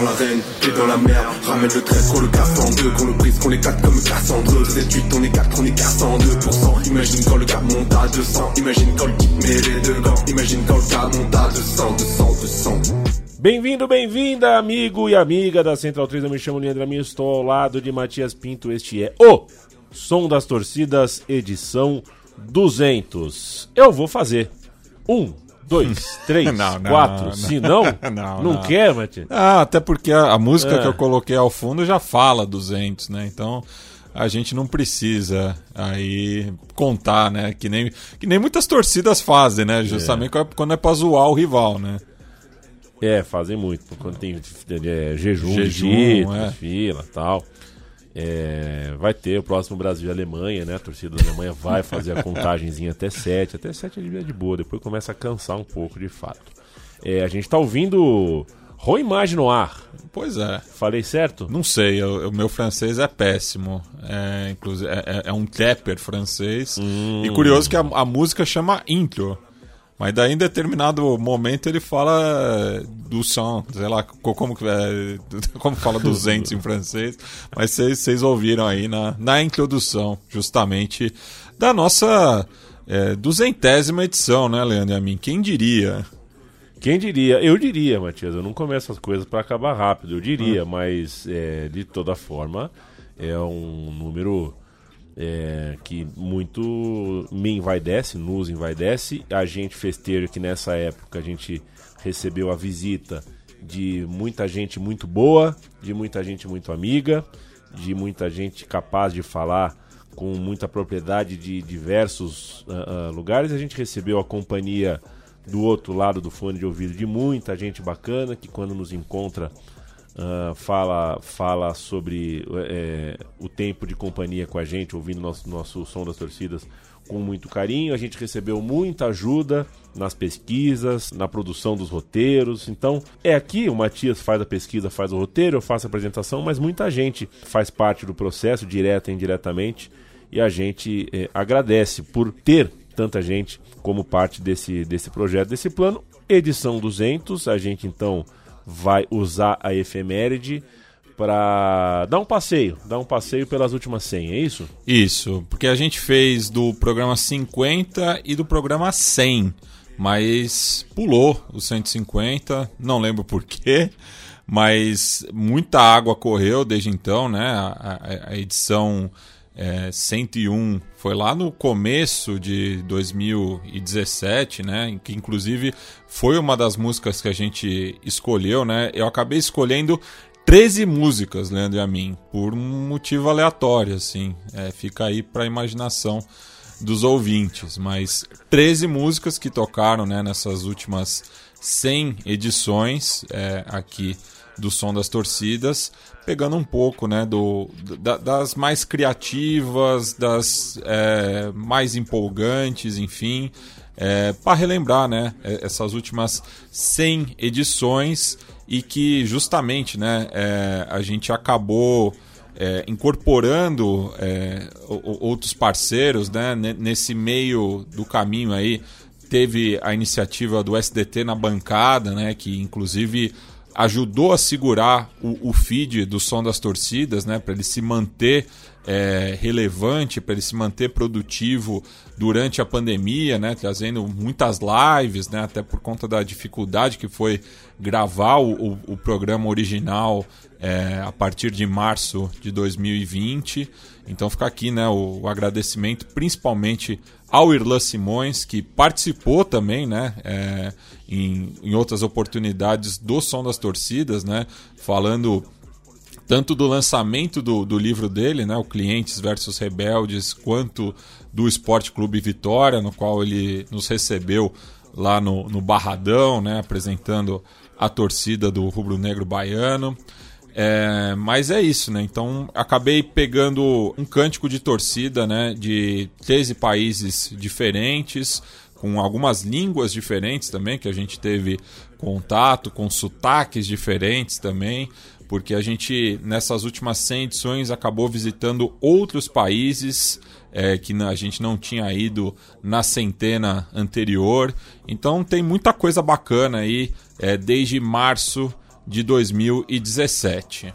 Dans l'arène, t'es dans la Ramène le trait, qu'on le casse en deux Qu'on le brise, qu'on comme Cassandre Vous êtes 8, on est 4, on est 402% Imagine quand le monte à 200 Imagine quand le met les deux gants Imagine quand le monte à 200, 200, 200 Bem-vindo, bem-vinda, amigo e amiga da Central 3. Eu me chamo Leandro Amin, estou ao lado de Matias Pinto. Este é o Som das Torcidas, edição 200. Eu vou fazer um, dois, três, Não, não, quatro. não. Se não, Não, não, não. quer, Matias? Ah, até porque a, a música É. que eu coloquei ao fundo já fala 200, né? Então a gente não precisa aí contar, né? Que nem, que nem muitas torcidas fazem, né? Justamente quando é pra zoar o rival, né? É, fazem muito. Quando tem é, jejum, Jejum, digita, é. fila tal. É, vai ter o próximo Brasil e Alemanha, né? A torcida da Alemanha vai fazer a contagenzinha até 7. Até 7 é de boa, depois começa a cansar um pouco de fato. É, a gente tá ouvindo Roi Imagem no ar. Pois é. Falei certo? Não sei, o, o meu francês é péssimo. É, inclusive, é, é- é um trapper francês. Hum. E curioso que a, a música chama intro. Mas daí em determinado momento ele fala do som, sei lá co- como, que é, como fala 200 em francês. Mas vocês ouviram aí na, na introdução, justamente, da nossa é, duzentésima edição, né, Leandro e a mim? Quem diria? Quem diria? Eu diria, Matias. Eu não começo as coisas para acabar rápido. Eu diria, mas é, de toda forma é um número é, que muito me envaidece, nos envaidece. A gente festeja que nessa época a gente recebeu a visita de muita gente muito boa, de muita gente muito amiga, de muita gente capaz de falar com muita propriedade de diversos ah, ah, lugares. A gente recebeu a companhia do outro lado do fone de ouvido de muita gente bacana que quando nos encontra ah, fala fala sobre eh, o tempo de companhia com a gente, ouvindo nosso, nosso som das torcidas com muito carinho. A gente recebeu muita ajuda nas pesquisas, na produção dos roteiros. Então, é aqui o Matias faz a pesquisa, faz o roteiro, eu faço a apresentação, mas muita gente faz parte do processo, direta e indiretamente, e a gente eh, agradece por ter tanta gente como parte desse, desse projeto, desse plano. Edição 200, a gente então vai usar a efeméride para dar um passeio, dar um passeio pelas últimas 100, é isso? Isso, porque a gente fez do programa 50 e do programa 100, mas pulou o 150, não lembro porquê, mas muita água correu desde então, né? A, a- a edição é, 101 foi lá no começo de 2017, né? Que inclusive foi uma das músicas que a gente escolheu, né? Eu acabei escolhendo 13 músicas, Leandro e a mim, por um motivo aleatório, assim. É, fica aí pra imaginação dos ouvintes. Mas 13 músicas que tocaram né, nessas últimas 100 edições é, aqui do Som das Torcidas, pegando um pouco né, do, da- das mais criativas, das é, mais empolgantes, enfim, para relembrar né, é, essas últimas 100 edições e que justamente né, é, a gente acabou é, incorporando é, outros parceiros né, ne- nesse meio do caminho aí. Teve a iniciativa do SDT na bancada né, que inclusive ajudou a segurar o, o feed do som das torcidas né, para ele se manter é, relevante, para ele se manter produtivo durante a pandemia, né, trazendo muitas lives, né, até por conta da dificuldade que foi gravar o, o- programa original é, a partir de março de 2020. Então fica aqui né, o, o agradecimento principalmente ao Irlan Simões, que participou também né, é, em, em outras oportunidades do Som das Torcidas, né, falando tanto do lançamento do, do livro dele, né, o Clientes versus Rebeldes, quanto do Esporte Clube Vitória, no qual ele nos recebeu lá no, no Barradão, né, apresentando a torcida do Rubro Negro Baiano. É, mas é isso, né? Então acabei pegando um cântico de torcida, né? De 13 países diferentes, com algumas línguas diferentes também, que a gente teve contato, com sotaques diferentes também, porque a gente, nessas últimas 100 edições, acabou visitando outros países é, que a gente não tinha ido na centena anterior. Então tem muita coisa bacana aí é, desde março de 2017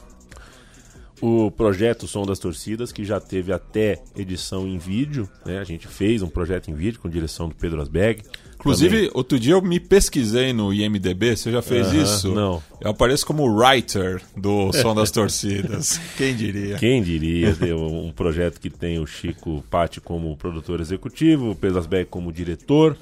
o projeto Som das Torcidas, que já teve até edição em vídeo. Né? A gente fez um projeto em vídeo com direção do Pedro Asbeg. Inclusive, Também. outro dia eu me pesquisei no IMDB, você já fez uh -huh, isso? Não. Eu apareço como writer do Som das Torcidas. Quem diria? Quem diria? um projeto que tem o Chico Patti como produtor executivo, o Pedro Asbeg como diretor,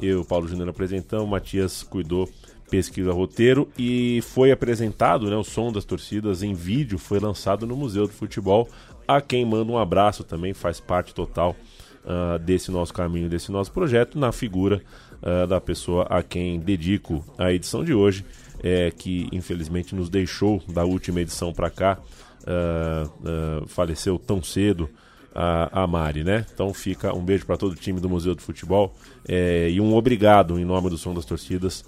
eu, Paulo Júnior, apresentamos, o Matias cuidou pesquisa roteiro e foi apresentado, né, o som das torcidas em vídeo, foi lançado no Museu do Futebol. A quem manda um abraço também, faz parte total uh, desse nosso caminho, desse nosso projeto, na figura uh, da pessoa a quem dedico a edição de hoje, é, que infelizmente nos deixou da última edição para cá, uh, faleceu tão cedo. A, a, Mari, né? Então fica um beijo para todo o time do Museu do Futebol é, e um obrigado em nome do Som das Torcidas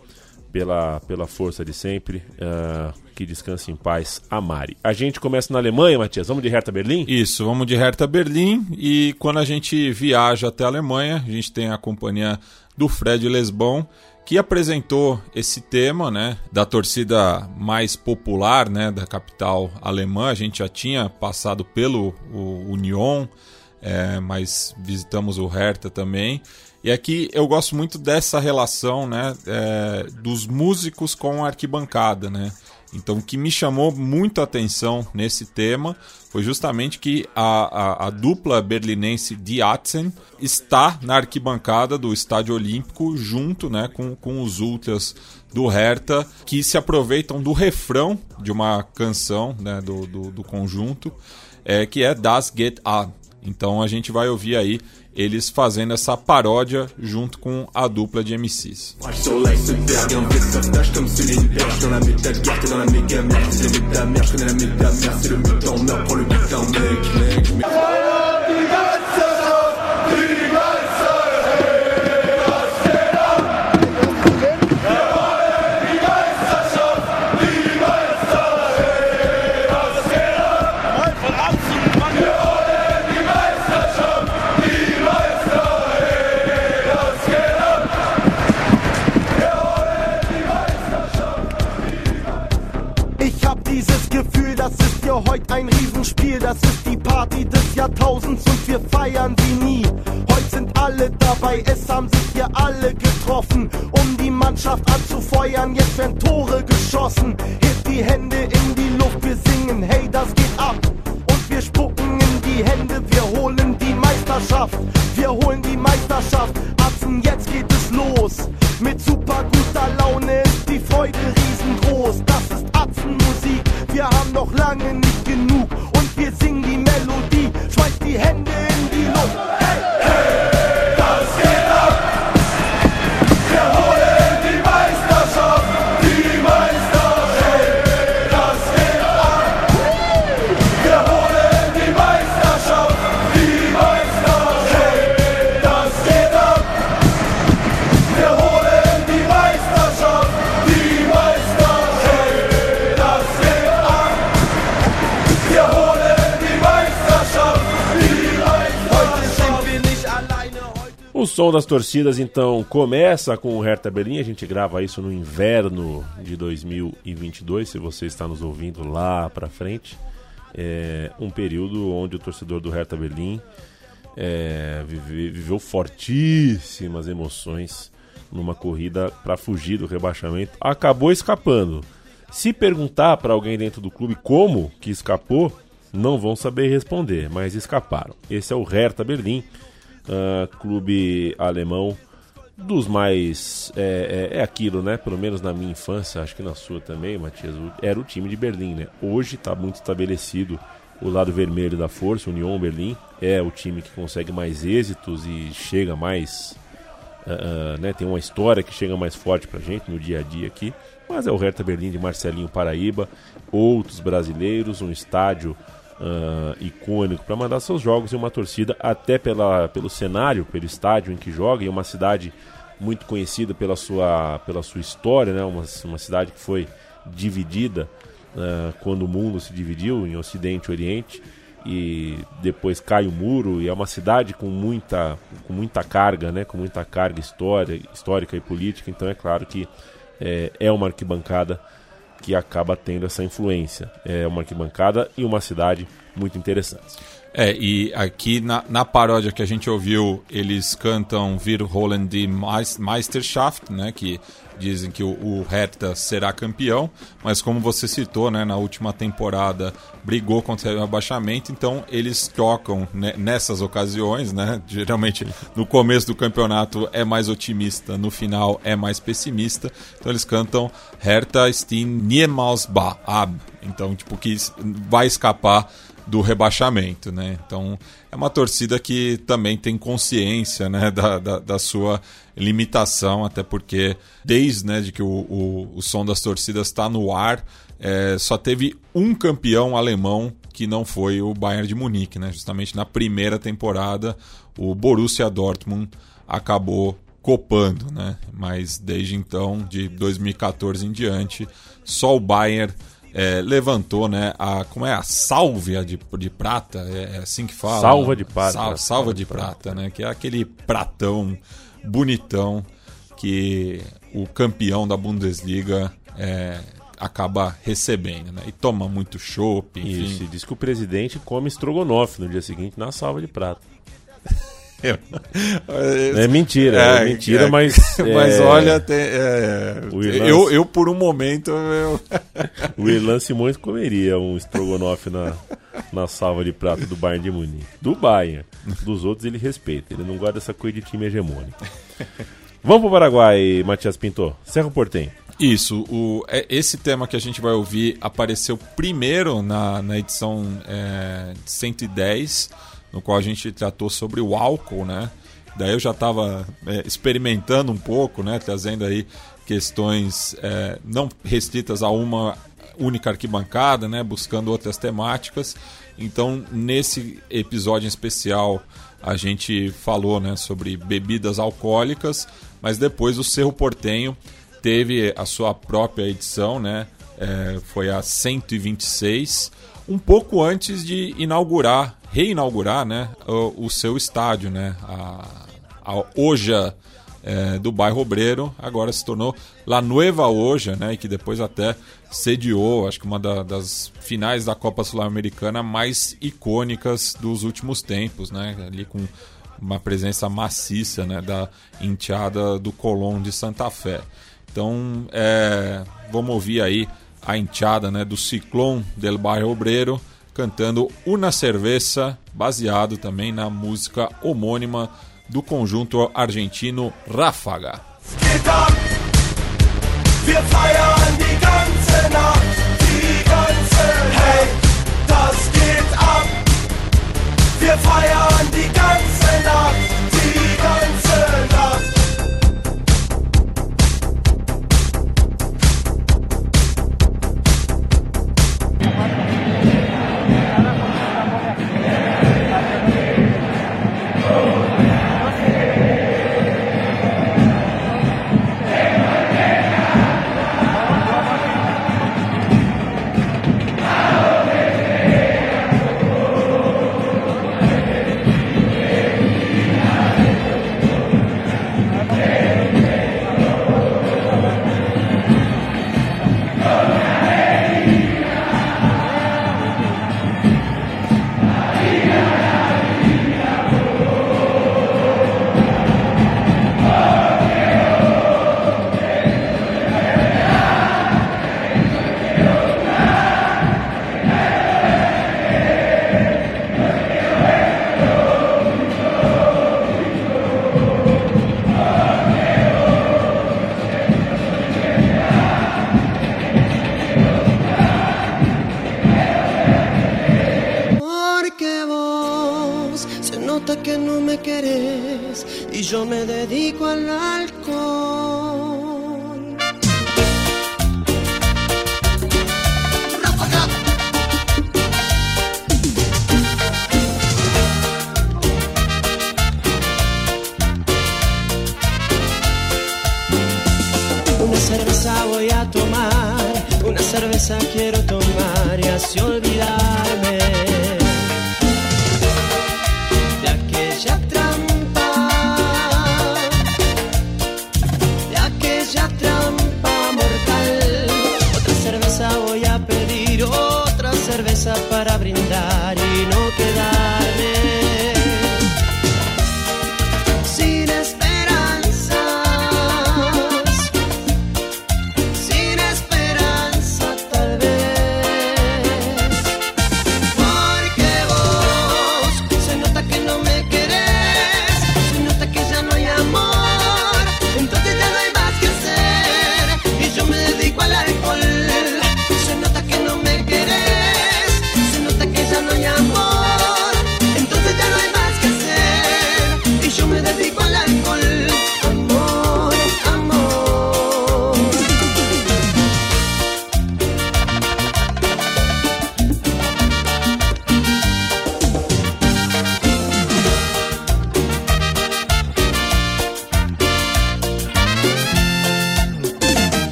pela, pela força de sempre. Uh, que descanse em paz, a Mari. A gente começa na Alemanha, Matias. Vamos de Hertha Berlim? Isso, vamos de Hertha Berlim. E quando a gente viaja até a Alemanha, a gente tem a companhia do Fred Lesbon, que apresentou esse tema, né, da torcida mais popular, né, da capital alemã. A gente já tinha passado pelo Union, é, mas visitamos o Hertha também. E aqui eu gosto muito dessa relação, né, é, dos músicos com a arquibancada, né? Então, o que me chamou muito a atenção nesse tema foi justamente que a, a, a dupla berlinense de Atzen está na arquibancada do Estádio Olímpico junto né, com, com os ultras do Hertha, que se aproveitam do refrão de uma canção né, do, do, do conjunto, é, que é Das Geht An. Então a gente vai ouvir aí eles fazendo essa paródia junto com a dupla de MCs. Som das torcidas então começa com o Hertha Berlim. A gente grava isso no inverno de 2022. Se você está nos ouvindo lá para frente, é um período onde o torcedor do Hertha Berlim é, vive, viveu fortíssimas emoções numa corrida para fugir do rebaixamento. Acabou escapando. Se perguntar para alguém dentro do clube como que escapou, não vão saber responder, mas escaparam. Esse é o Hertha Berlim uh, clube alemão dos mais. É, é, é, aquilo, né? Pelo menos na minha infância, acho que na sua também, Matias, era o time de Berlim, né? Hoje está muito estabelecido o lado vermelho da força, Union Berlim, é o time que consegue mais êxitos e chega mais uh, né, tem uma história que chega mais forte pra gente no dia a dia aqui. Mas é o Hertha Berlim de Marcelinho Paraíba, outros brasileiros, um estádio uh, icônico para mandar seus jogos e uma torcida até pela, pelo cenário, pelo estádio em que joga, e uma cidade muito conhecida pela sua, pela sua história, né? uma, uma cidade que foi dividida uh, quando o mundo se dividiu em Ocidente e Oriente e depois cai o muro e é uma cidade com muita, com muita carga, né? com muita carga história, histórica e política, então é claro que é, é uma arquibancada que acaba tendo essa influência. É uma arquibancada e uma cidade muito interessante. É, e aqui na, na paródia que a gente ouviu, eles cantam Wir Holland die Meisterschaft, né, que dizem que o, o Hertha será campeão, mas como você citou, né, na última temporada brigou contra o abaixamento, então eles trocam né, nessas ocasiões, né, geralmente no começo do campeonato é mais otimista, no final é mais pessimista, então eles cantam Hertha Steen niemals ab, então tipo que vai escapar do rebaixamento, né? Então é uma torcida que também tem consciência, né, da, da, da sua limitação, até porque desde né, de que o, o, o som das torcidas está no ar, é, só teve um campeão alemão que não foi o Bayern de Munique, né? Justamente na primeira temporada, o Borussia Dortmund acabou copando, né? Mas desde então, de 2014 em diante, só o Bayern é, levantou, né? A, como é? A sálvia de, de prata, é, é assim que fala? Salva de prata. Sal, salva de prata, prata, né? Que é aquele pratão bonitão que o campeão da Bundesliga é, acaba recebendo, né? E toma muito chopp, enfim. Isso, e diz que o presidente come estrogonofe no dia seguinte na salva de prata. é mentira, é, é mentira, é, mas. Mas é, olha, tem, é, eu, eu por um momento. Eu... o Irlan Simões comeria um estrogonofe na, na salva de prata do Bayern de Munique. Do Bayern. Dos outros ele respeita, ele não gosta dessa coisa de time hegemônico. Vamos pro Paraguai, Matias Pintor. Cerro Portem. Isso, o, é, esse tema que a gente vai ouvir apareceu primeiro na, na edição é, 110 no qual a gente tratou sobre o álcool, né? Daí eu já estava é, experimentando um pouco, né? Trazendo aí questões é, não restritas a uma única arquibancada, né? Buscando outras temáticas. Então, nesse episódio especial, a gente falou né, sobre bebidas alcoólicas, mas depois o Cerro Portenho teve a sua própria edição, né? É, foi a 126, um pouco antes de inaugurar reinaugurar né, o, o seu estádio, né, a, a Oja é, do bairro Obreiro, agora se tornou La Nueva Oja, né, que depois até sediou, acho que uma da, das finais da Copa Sul-Americana mais icônicas dos últimos tempos, né, ali com uma presença maciça né, da enteada do Colón de Santa Fé. Então, é, vamos ouvir aí a enteada né, do Ciclone del Bairro Obreiro, cantando Una Cerveza, baseado também na música homônima do conjunto argentino Ráfaga. Wir feiern die ganze Nacht,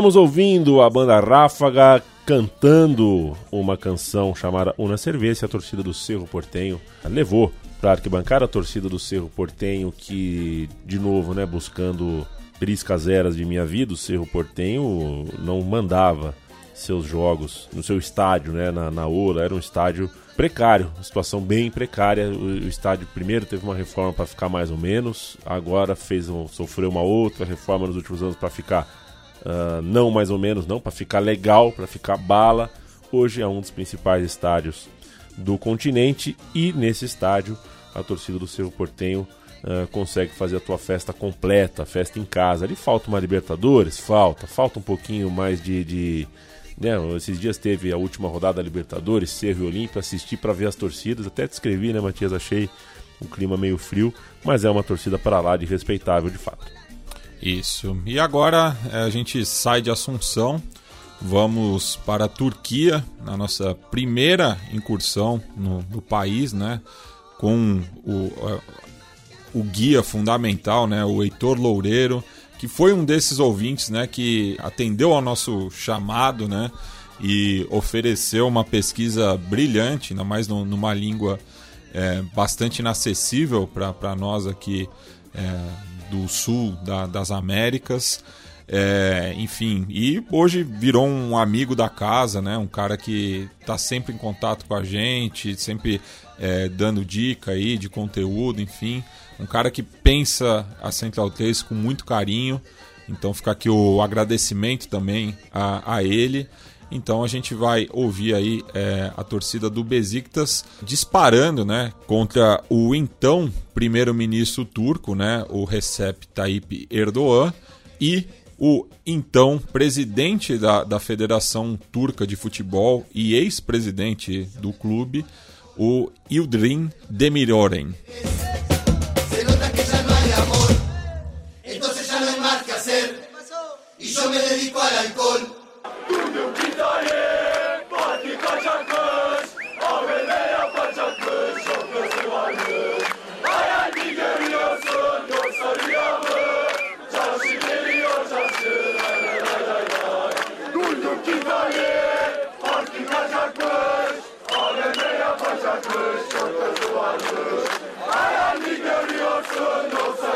Estamos ouvindo a banda Ráfaga cantando uma canção chamada Una Cerveja, a torcida do Cerro Portenho levou para arquibancada a torcida do Cerro Portenho que, de novo, né, buscando briscas eras de minha vida, o Cerro Portenho não mandava seus jogos no seu estádio, né, na, na Ola, era um estádio precário, situação bem precária. O, o estádio primeiro teve uma reforma para ficar mais ou menos, agora fez um, sofreu uma outra reforma nos últimos anos para ficar Uh, não mais ou menos, não, para ficar legal, para ficar bala. Hoje é um dos principais estádios do continente e nesse estádio a torcida do Cerro Portenho uh, consegue fazer a tua festa completa, festa em casa. Ali falta uma Libertadores, falta, falta um pouquinho mais de, de né, esses dias teve a última rodada da Libertadores, Cerro e Olímpia, assisti para ver as torcidas, até te escrevi, né, Matias, achei o clima meio frio, mas é uma torcida para lá de respeitável de fato. Isso. E agora eh, a gente sai de Assunção, vamos para a Turquia, na nossa primeira incursão no, no país, né? Com o, eh, o guia fundamental, né? O Heitor Loureiro, que foi um desses ouvintes, né? Que atendeu ao nosso chamado, né? E ofereceu uma pesquisa brilhante, ainda mais numa língua eh, bastante inacessível para nós aqui do sul da, das Américas. É, enfim, e hoje virou um amigo da casa, né? Um cara que está sempre em contato com a gente, sempre é, dando dica aí de conteúdo, enfim. Um cara que pensa a Central 3 com muito carinho. Então fica aqui o agradecimento também a, a ele. Então a gente vai ouvir aí é, a torcida do Besiktas disparando, né, contra o então primeiro-ministro turco, né, o Recep Tayyip Erdogan e o então presidente da, da Federação Turca de Futebol e ex-presidente do clube, o Yildirim Demirören. Se görüyorsun, hayal mi görüyorsun, yoksa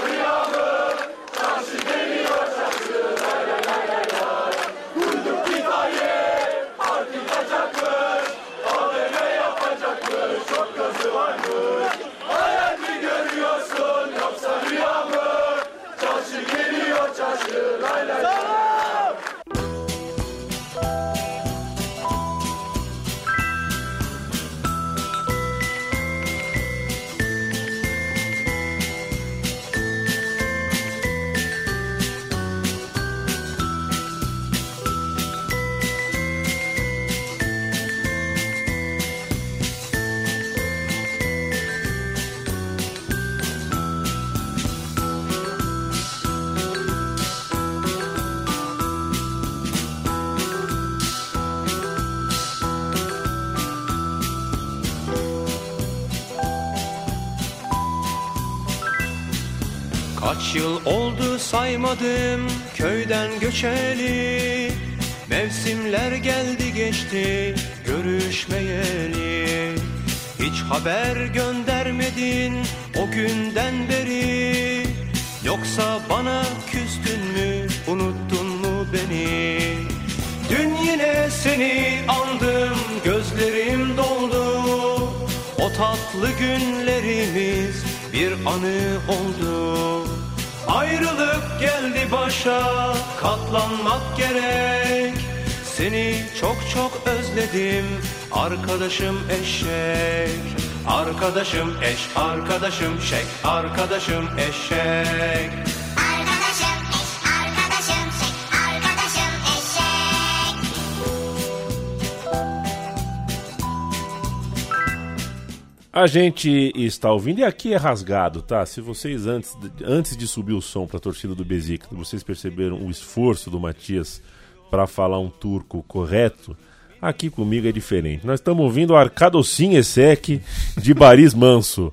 Yıl oldu saymadım köyden göçeli. Mevsimler geldi geçti görüşmeyeli. Hiç haber göndermedin o günden beri. Yoksa bana küstün mü unuttun mu beni? Dün yine seni andım gözlerim doldu. O tatlı günlerimiz bir anı oldu Ayrılık geldi başa katlanmak gerek. Seni çok çok özledim arkadaşım eşek. Arkadaşım eş, arkadaşım şek, arkadaşım eşek A gente está ouvindo, e aqui é rasgado, tá? Se vocês, antes, antes de subir o som para a torcida do Besiktas, vocês perceberam o esforço do Matias para falar um turco correto, aqui comigo é diferente. Nós estamos ouvindo o Arcadocin Esek de Baris Manso.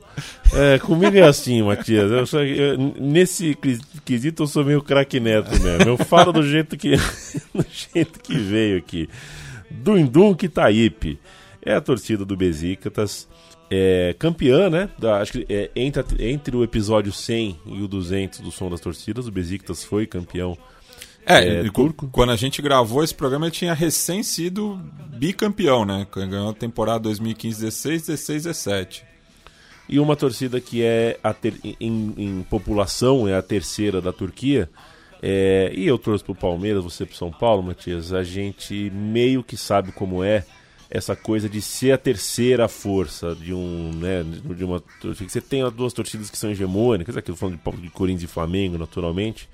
É, comigo é assim, Matias. Eu sou- eu- nesse quesito eu sou meio craque neto mesmo. Eu falo do jeito que, do jeito que veio aqui. Dundum Kitaípe. É a torcida do Besiktas. É, campeã, né? Da- acho que é, entre, entre o episódio 100 e o 200 do Som das Torcidas, o Besiktas foi campeão. É, É, turco? quando a gente gravou esse programa, ele tinha recém sido bicampeão, né? Ganhou a temporada 2015-16, 16-17. E uma torcida que é ter- em, em população é a terceira da Turquia. É, e eu torço pro Palmeiras, você pro São Paulo, Matias. A gente meio que sabe como é essa coisa de ser a terceira força de um, né, de uma. Você tem as duas torcidas que são hegemônicas, aqui eu falando de, de Corinthians e Flamengo, naturalmente.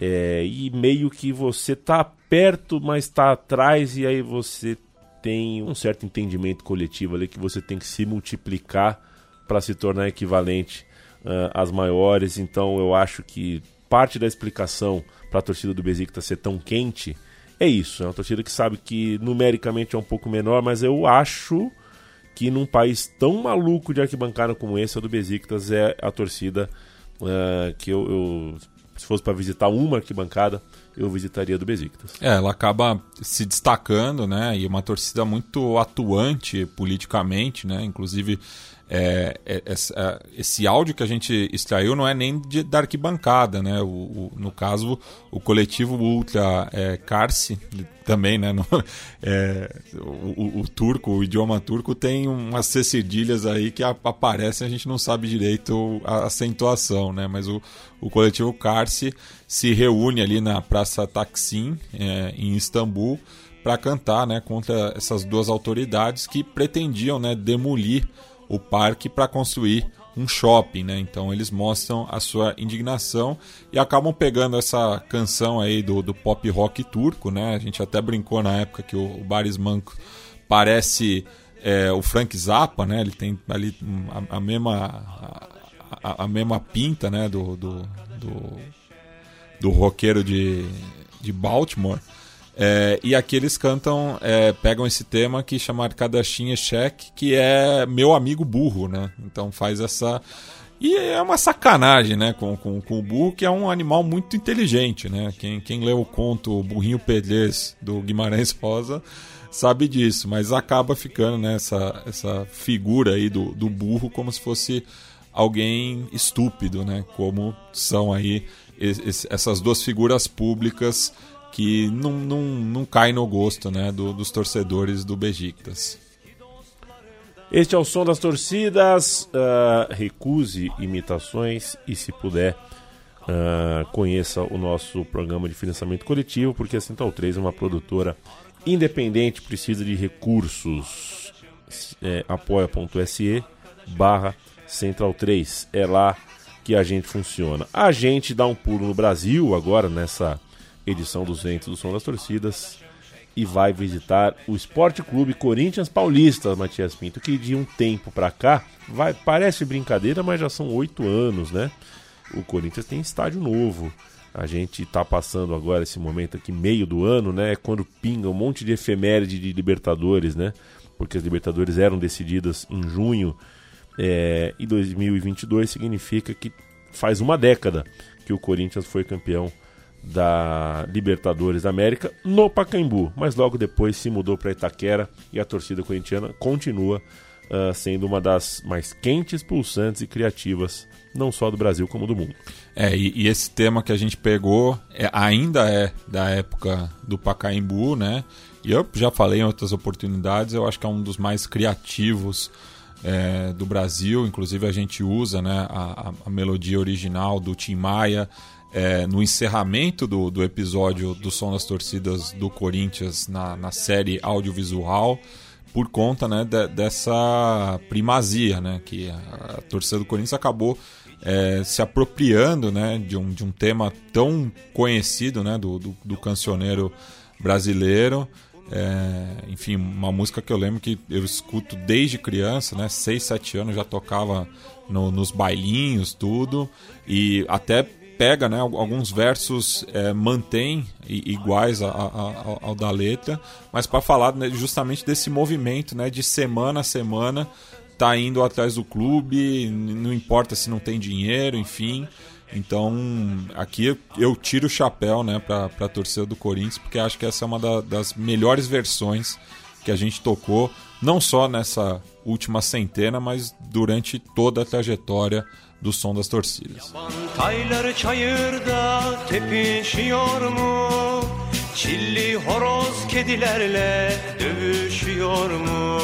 É, e meio que você tá perto, mas tá atrás, e aí você tem um certo entendimento coletivo ali que você tem que se multiplicar para se tornar equivalente ah, às maiores. Então eu acho que parte da explicação para a torcida do Besiktas ser tão quente é isso. É uma torcida que sabe que numericamente é um pouco menor, mas eu acho que num país tão maluco de arquibancada como esse, a do Besiktas é a torcida ah, que eu, eu- se fosse para visitar uma arquibancada, eu visitaria do Besiktas. É, ela acaba se destacando, né? E uma torcida muito atuante politicamente, né? Inclusive, é, é, esse áudio que a gente extraiu não é nem de, da arquibancada, né? O, o- no caso, o coletivo Ultra é, Karsi, também, né? No- é, o, o- turco, o idioma turco tem umas C cedilhas aí que aparecem, a gente não sabe direito a acentuação, né? Mas o, o coletivo Karsi se reúne ali na Praça Taksim, é, em Istambul, para cantar né, contra essas duas autoridades que pretendiam né, demolir o parque para construir um shopping, né? Então eles mostram a sua indignação e acabam pegando essa canção aí do, do pop rock turco, né? A gente até brincou na época que o, o Baris Manco parece é, o Frank Zappa, né? Ele tem ali a, a mesma a- a mesma pinta, né? Do, do, do, do roqueiro de, de Baltimore. É, e aqui eles cantam, é, pegam esse tema que chama Arkadashin Eshek, que é meu amigo burro, né? Então faz essa. E é uma sacanagem, né, com, com, com o burro, que é um animal muito inteligente, né? Quem, quem leu o conto Burrinho Pedrez do Guimarães Rosa sabe disso, mas acaba ficando né, essa, essa figura aí do, do burro como se fosse alguém estúpido, né? Como são aí es- es- essas duas figuras públicas que não, não, não caem no gosto né, do- dos torcedores do Besiktas. Este é o som das torcidas. ah, recuse imitações e, se puder, ah, conheça o nosso programa de financiamento coletivo, porque a Central 3 é uma produtora independente, precisa de recursos. É, apoia.se barra Central 3. É lá que a gente funciona. A gente dá um pulo no Brasil agora, nessa edição 200 do Som das Torcidas e vai visitar o Esporte Clube Corinthians Paulista, Matias Pinto, que de um tempo pra cá, vai, parece brincadeira, mas já são oito anos, né? O Corinthians tem estádio novo. A gente tá passando agora esse momento aqui, meio do ano, né? Quando pinga um monte de efeméride de Libertadores, né? Porque as Libertadores eram decididas em junho. É, e 2022 significa que faz uma década que o Corinthians foi campeão da Libertadores da América no Pacaembu, mas logo depois se mudou para Itaquera e a torcida corintiana continua ah, sendo uma das mais quentes, pulsantes e criativas, não só do Brasil como do mundo. É, e, e esse tema que a gente pegou é- ainda é da época do Pacaembu, né? E eu já falei em outras oportunidades, eu acho que é um dos mais criativos é, do Brasil. Inclusive a gente usa né, a- a melodia original do Tim Maia é, no encerramento do, do episódio do Som das Torcidas do Corinthians na, na série audiovisual por conta né, de- dessa primazia, né, que a, a torcida do Corinthians acabou é, se apropriando né, de, um, de um tema tão conhecido né, do, do, do cancioneiro brasileiro. É, enfim, uma música que eu lembro que eu escuto desde criança, né, 6, 7 anos já tocava no- nos bailinhos, tudo, e até pega né, al- alguns versos é, mantém iguais a- a- a- ao, da letra, mas para falar né, justamente desse movimento né, de semana a semana tá indo atrás do clube, não importa se não tem dinheiro, enfim. Então aqui eu, eu tiro o chapéu né, para a torcida do Corinthians, porque acho que essa é uma da- das melhores versões que a gente tocou, não só nessa última centena, mas durante toda a trajetória do som das torcidas. Taylar çayırda tepişiyor mu? Çilli horoz kedilerle dövüşüyor mu?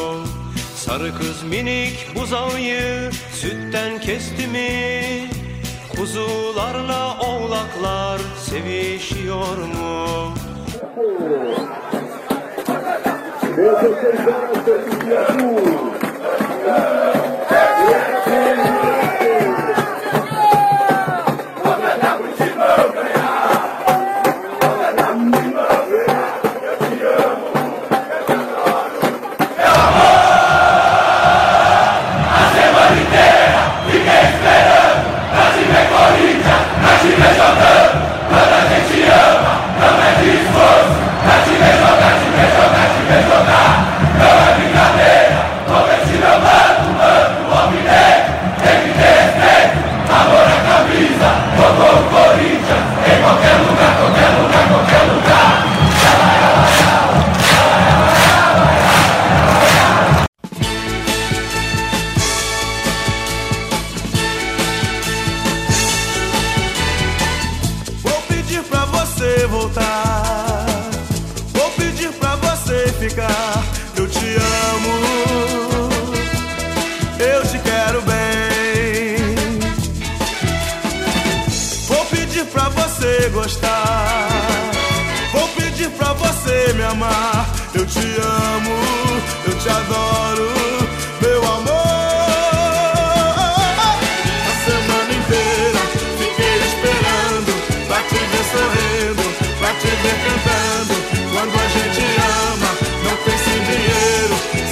Sarı kız minik buzağıyı sütten kesti mi? Kuzularla oğlaklar sevişiyor mu?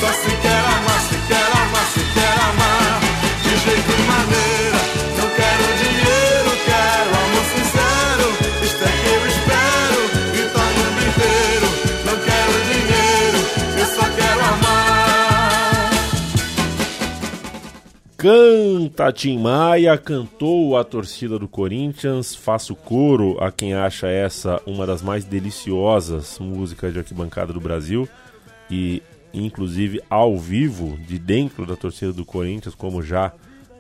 Só se quer amar, se quer amar, se quer amar. De jeito e maneira, não quero dinheiro, quero amor sincero. Isto é que eu espero e tá mundo inteiro. Não quero dinheiro, eu só quero amar. Canta Tim Maia, cantou a torcida do Corinthians, faço coro a quem acha essa uma das mais deliciosas músicas de arquibancada do Brasil e inclusive ao vivo de dentro da torcida do Corinthians, como já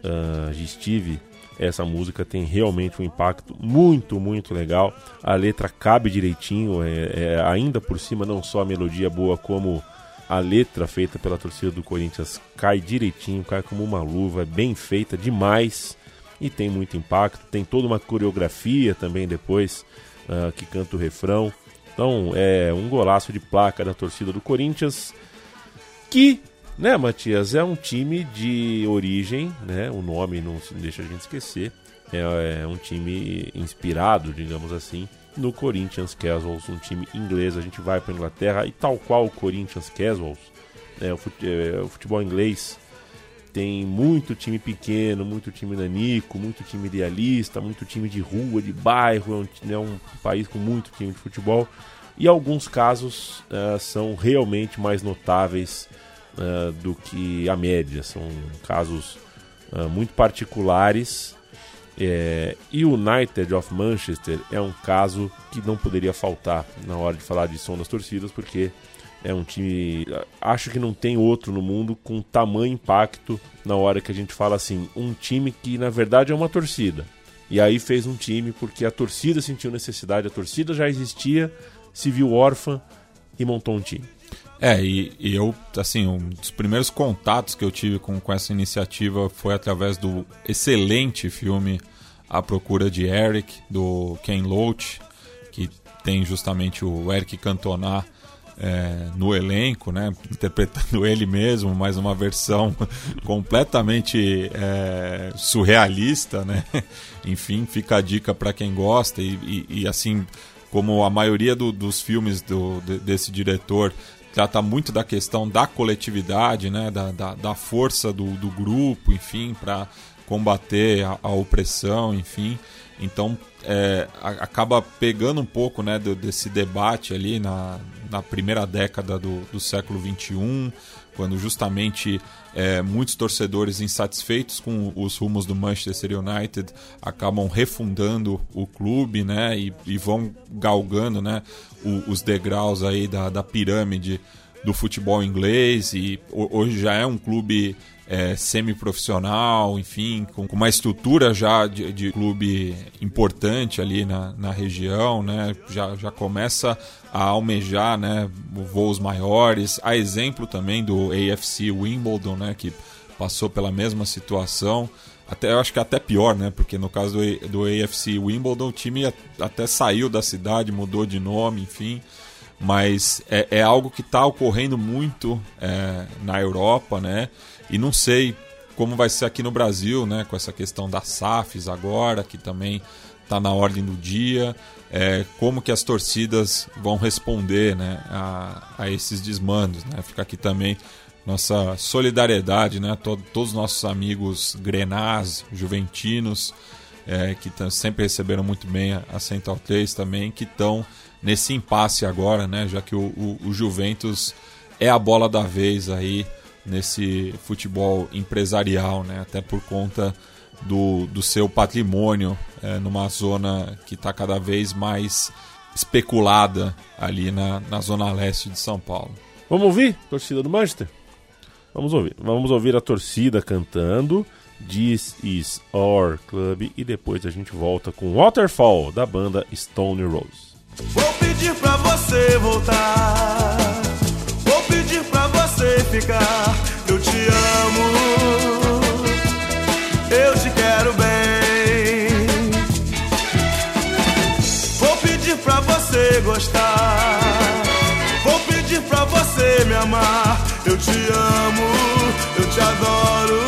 ah, estive, essa música tem realmente um impacto muito, muito legal. A letra cabe direitinho, é, é, ainda por cima não só a melodia boa como a letra feita pela torcida do Corinthians cai direitinho, cai como uma luva, é bem feita demais e tem muito impacto. Tem toda uma coreografia também depois ah, que canta o refrão. Então é um golaço de placa da torcida do Corinthians que, né, Matias, é um time de origem, né? O nome não deixa a gente esquecer. É, é um time inspirado, digamos assim, no Corinthians Casuals, um time inglês. A gente vai para Inglaterra e tal qual o Corinthians Casuals, né, o, fute- é, o futebol inglês tem muito time pequeno, muito time nanico, muito time idealista, muito time de rua, de bairro, é um, é um país com muito time de futebol. E alguns casos eh, são realmente mais notáveis eh, do que a média. São casos eh, muito particulares É, e o United of Manchester é um caso que não poderia faltar na hora de falar de som das torcidas, porque é um time. Acho que não tem outro no mundo com tamanho impacto na hora que a gente fala assim. Um time que na verdade é uma torcida. E aí fez um time porque a torcida sentiu necessidade, a torcida já existia, se viu órfã e montou um time. É, e, eu, assim, um dos primeiros contatos que eu tive com, com essa iniciativa foi através do excelente filme A Procura de Eric, do Ken Loach, que tem justamente o Eric Cantona é, no elenco, né, interpretando ele mesmo, mas uma versão completamente é, surrealista, né? Enfim, fica a dica para quem gosta e, e, e, assim como a maioria do, dos filmes do, de, desse diretor trata muito da questão da coletividade, né, da, da, da força do, do grupo, enfim, para combater a, a opressão, enfim. Então é, acaba pegando um pouco né, do, desse debate ali na, na primeira década do, do século XXI, quando justamente é, muitos torcedores insatisfeitos com os rumos do Manchester United acabam refundando o clube né, e, e vão galgando né, o, os degraus aí da, da pirâmide do futebol inglês e hoje já é um clube é, semi-profissional, enfim, com, uma estrutura já de, de, clube importante ali na, na região, né? Já, já começa a almejar né, voos maiores. A exemplo também do AFC Wimbledon, né? Que passou pela mesma situação. Até, eu acho que até pior, né? Porque no caso do, do AFC Wimbledon, o time até saiu da cidade, mudou de nome, enfim mas é, é algo que está ocorrendo muito é, na Europa, né? E não sei como vai ser aqui no Brasil, né? Com essa questão das SAFs agora, que também está na ordem do dia. É, como que as torcidas vão responder né, a, a esses desmandos. Né? Fica aqui também nossa solidariedade, né? Todo, todos os nossos amigos grenás, juventinos, é, que sempre receberam muito bem a, a Central 3 também, que estão nesse impasse agora, né? Já que o, o, o Juventus é a bola da vez aí nesse futebol empresarial, né? Até por conta do, do seu patrimônio é, numa zona que está cada vez mais especulada ali na, na zona leste de São Paulo. Vamos ouvir, torcida do Manchester? Vamos ouvir. Vamos ouvir a torcida cantando This Is Our Club e depois a gente volta com Waterfall da banda Stone Rose. Vou pedir pra você voltar. Vou pedir pra você ficar. Eu te amo. Eu te quero bem. Vou pedir pra você gostar. Vou pedir pra você me amar. Eu te amo. Eu te adoro.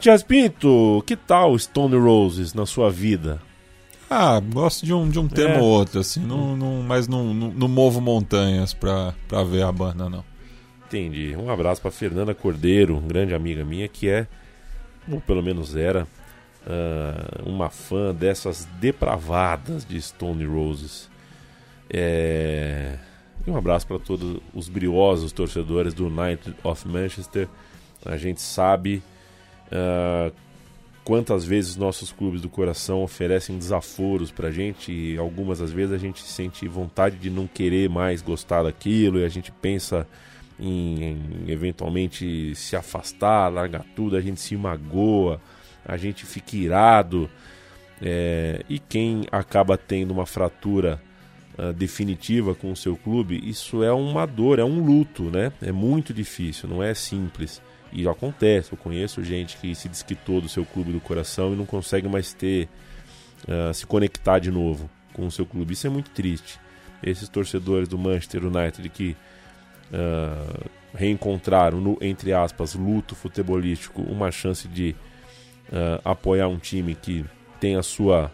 Matias Pinto, que tal Stone Roses na sua vida? Ah, gosto de um, de um tema É. ou outro, assim, não, não, mas não, não, não movo montanhas pra, pra ver a banda, não. Entendi. Um abraço para Fernanda Cordeiro, grande amiga minha, que é, ou pelo menos era, ah, uma fã dessas depravadas de Stone Roses. É... E um abraço para todos os briosos torcedores do United of Manchester. A gente sabe ah, quantas vezes nossos clubes do coração oferecem desaforos pra gente e algumas das vezes a gente sente vontade de não querer mais gostar daquilo e a gente pensa em, em eventualmente se afastar, largar tudo, a gente se magoa, a gente fica irado é, e quem acaba tendo uma fratura ah, definitiva com o seu clube, isso é uma dor, é um luto, né? É muito difícil, não é simples. E acontece, eu conheço gente que se desquitou do seu clube do coração e não consegue mais ter, ah, se conectar de novo com o seu clube. Isso é muito triste. Esses torcedores do Manchester United que ah, reencontraram, no, entre aspas, luto futebolístico, uma chance de ah, apoiar um time que tem a sua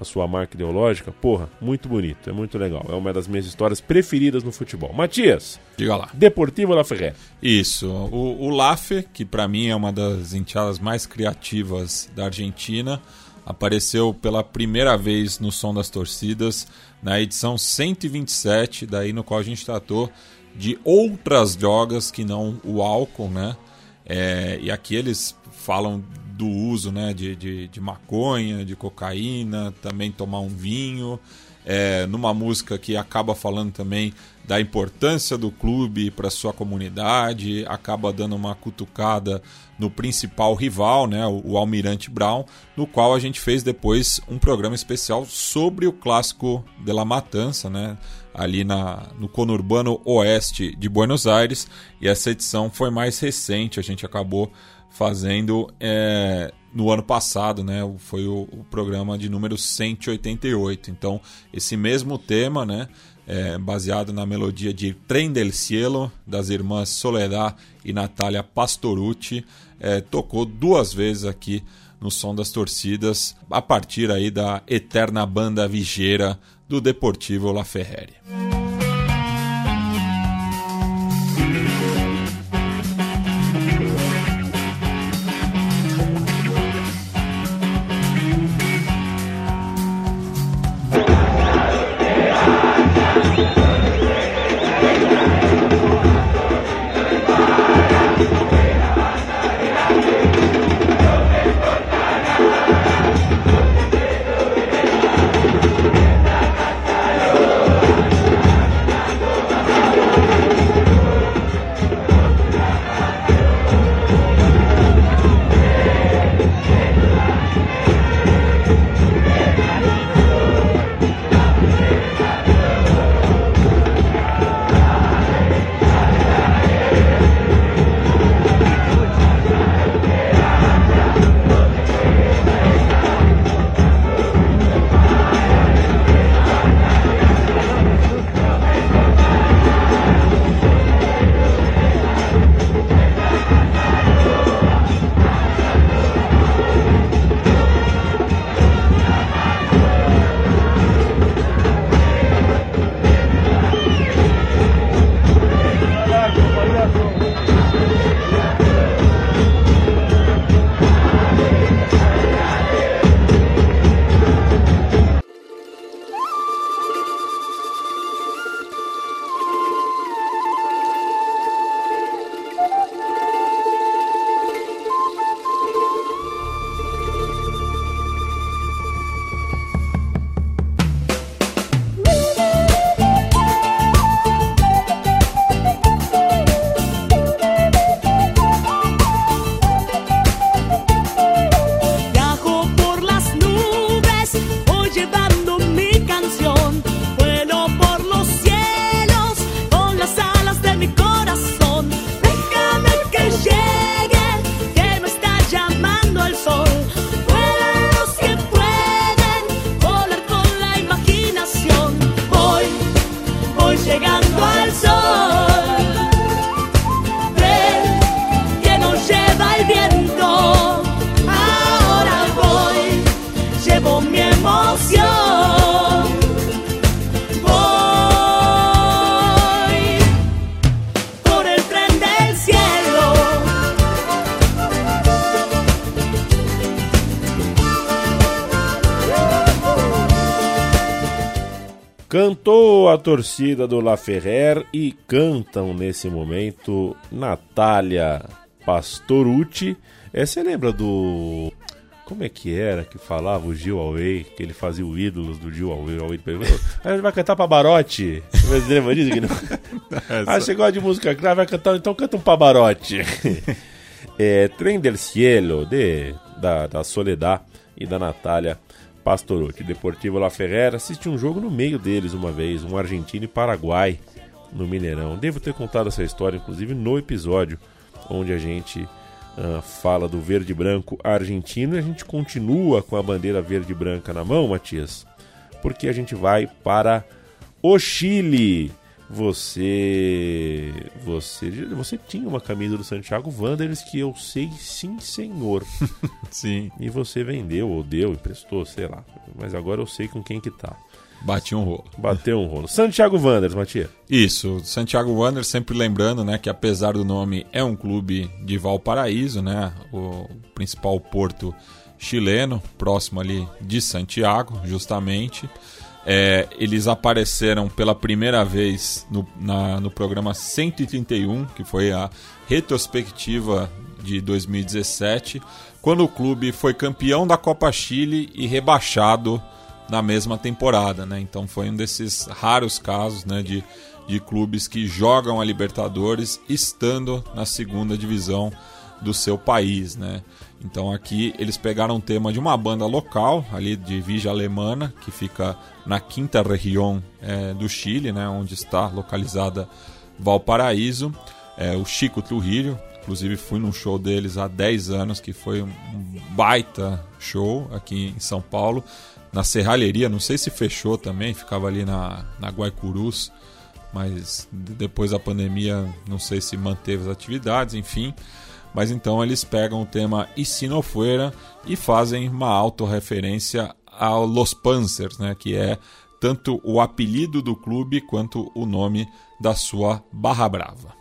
a sua marca ideológica, porra, muito bonito, é muito legal. É uma das minhas histórias preferidas no futebol. Matias, Diga lá. Deportivo La Ferrer. Isso. O, o LAFE, que pra mim é uma das enteadas mais criativas da Argentina, apareceu pela primeira vez no Som das Torcidas na edição 127, daí no qual a gente tratou de outras drogas que não o álcool, né? É, e aqui eles falam do uso né, de, de, de maconha, de cocaína, também tomar um vinho. É, numa música que acaba falando também da importância do clube para sua comunidade, acaba dando uma cutucada no principal rival, né, o, Almirante Brown, no qual a gente fez depois um programa especial sobre o clássico de La Matança, né, ali na, no conurbano oeste de Buenos Aires, e essa edição foi mais recente, a gente acabou fazendo é, no ano passado, né? Foi o, o, programa de número 188. Então, esse mesmo tema, né? É, baseado na melodia de Trem del Cielo, das irmãs Soledad e Natália Pastorucci, é, tocou duas vezes aqui no Som das Torcidas, a partir aí da eterna banda vigeira do Deportivo La Ferreri. Torcida do La Ferrer e cantam nesse momento Natália Pastorucci. É, você lembra do. Como é que era que falava o Gil Away? Que ele fazia o ídolos do Gil Away. Away Aí ele vai cantar Pavarotti. Você lembra disso? Ah, você gosta de música clara, vai cantar, então canta um Pavarotti. é, Trem del Cielo, de, da, da Soledad e da Natália Pastorucci. Deportivo La Ferrera. Assisti um jogo no meio deles uma vez, um argentino e Paraguai no Mineirão. Devo ter contado essa história, inclusive, no episódio onde a gente ah, fala do verde branco argentino e a gente continua com a bandeira verde branca na mão, Matias, porque a gente vai para o Chile. Você, você, você tinha uma camisa do Santiago Wanderers que eu sei sim, senhor. Sim. E você vendeu ou deu, emprestou, sei lá. Mas agora eu sei com quem que tá. Bati um rolo. Bateu um rolo. Santiago Wanderers, Matias. Isso, Santiago Wanderers sempre lembrando, né, que apesar do nome é um clube de Valparaíso, né, o principal porto chileno, próximo ali de Santiago, justamente. É, eles apareceram pela primeira vez no, na- no programa 131, que foi a retrospectiva de 2017, quando o clube foi campeão da Copa Chile e rebaixado na mesma temporada, né? Então foi um desses raros casos, né, de, de clubes que jogam a Libertadores estando na segunda divisão do seu país, né? Então aqui eles pegaram um tema de uma banda local, ali de Vija Alemana, que fica na quinta região eh, do Chile, né, onde está localizada Valparaíso. É, o Chico Trujillo, inclusive fui num show deles há 10 anos, que foi um baita show aqui em São Paulo, na Serralheria, não sei se fechou também, ficava ali na, na Guaicurus, mas depois da pandemia não sei se manteve as atividades, enfim. Mas então eles pegam o tema E se não fuera e fazem uma autorreferência ao Los Panzers, né, que é tanto o apelido do clube quanto o nome da sua Barra Brava.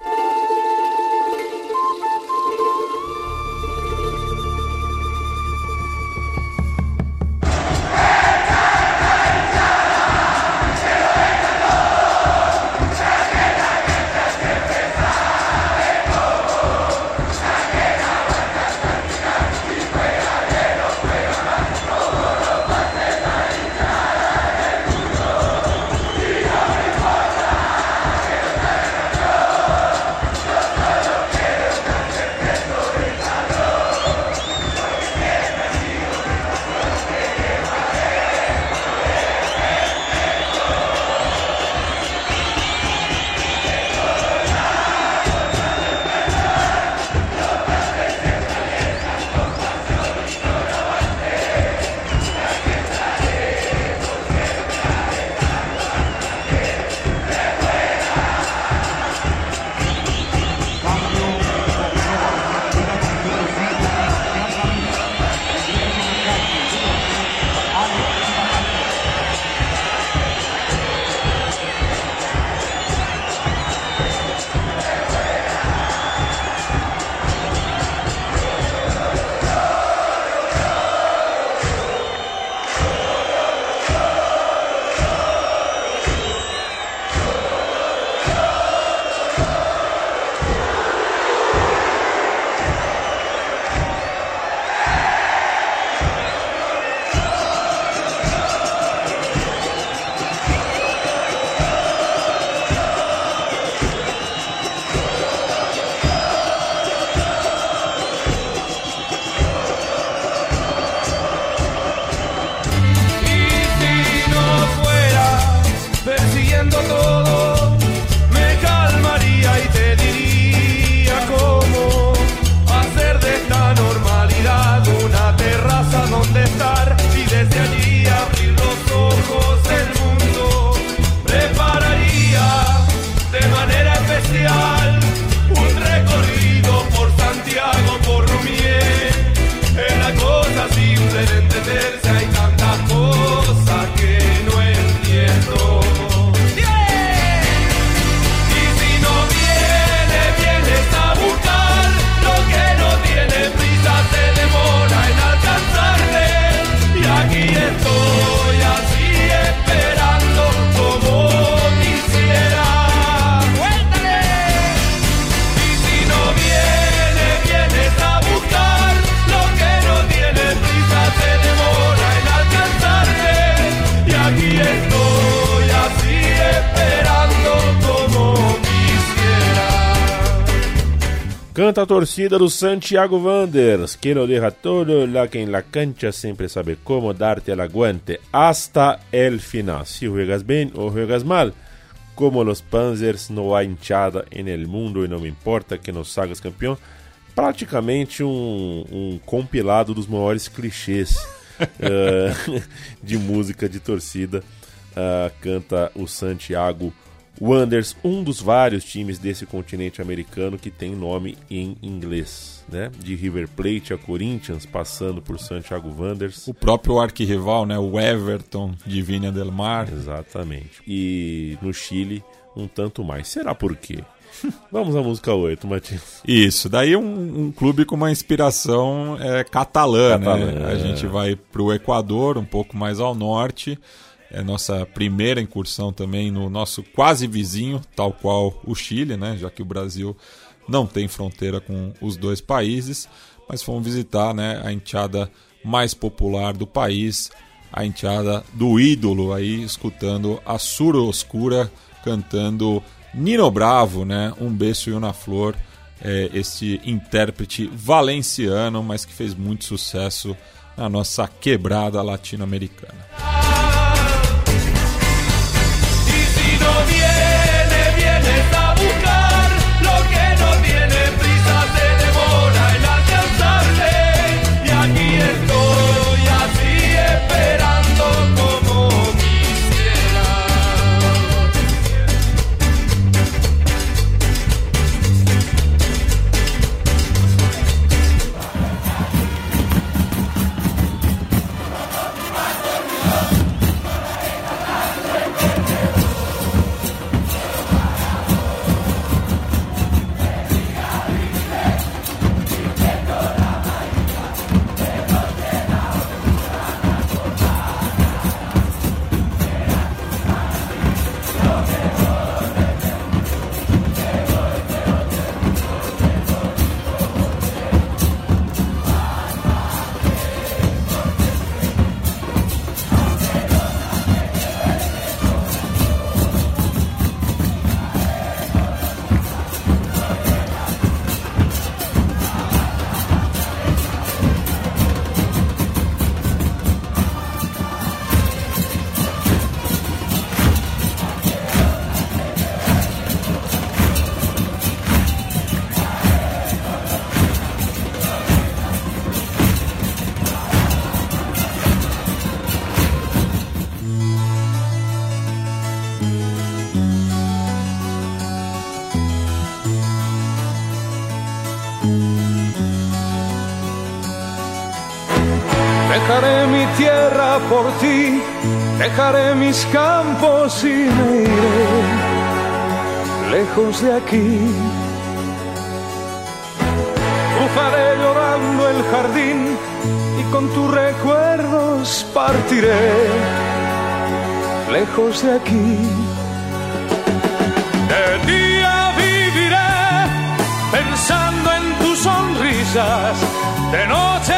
Torcida do Santiago Wanderers, que lo deja todo lá que en la cancha sempre sabe como darte el aguante hasta el final. Si juegas bem ou juegas mal, como los Panzers, no há hinchada en el mundo e não me importa que nos sagas campeão. Praticamente um, um compilado dos maiores clichês eh, de música de torcida. Ah, canta o Santiago Wanderers, um dos vários times desse continente americano que tem nome em inglês, né? De River Plate a Corinthians, passando por Santiago Wanderers. O próprio arquirrival, né? O Everton de Viña del Mar. Exatamente. E no Chile, um tanto mais. Será por quê? Vamos à música 8, Matias. Isso, daí um, um clube com uma inspiração é, catalã, Catalã, né? A gente vai para o Equador, um pouco mais ao norte. É nossa primeira incursão também no nosso quase vizinho, tal qual o Chile, né? Já que o Brasil não tem fronteira com os dois países, mas fomos visitar, né, a enteada mais popular do país, a enteada do ídolo aí escutando a Sura Oscura cantando Nino Bravo, né? Um beijo e uma flor, é, este intérprete valenciano, mas que fez muito sucesso na nossa quebrada latino-americana. Y si Dejaré mi tierra por ti, dejaré mis campos y me iré lejos de aquí. Cruzaré llorando el jardín y con tus recuerdos partiré lejos de aquí. De noche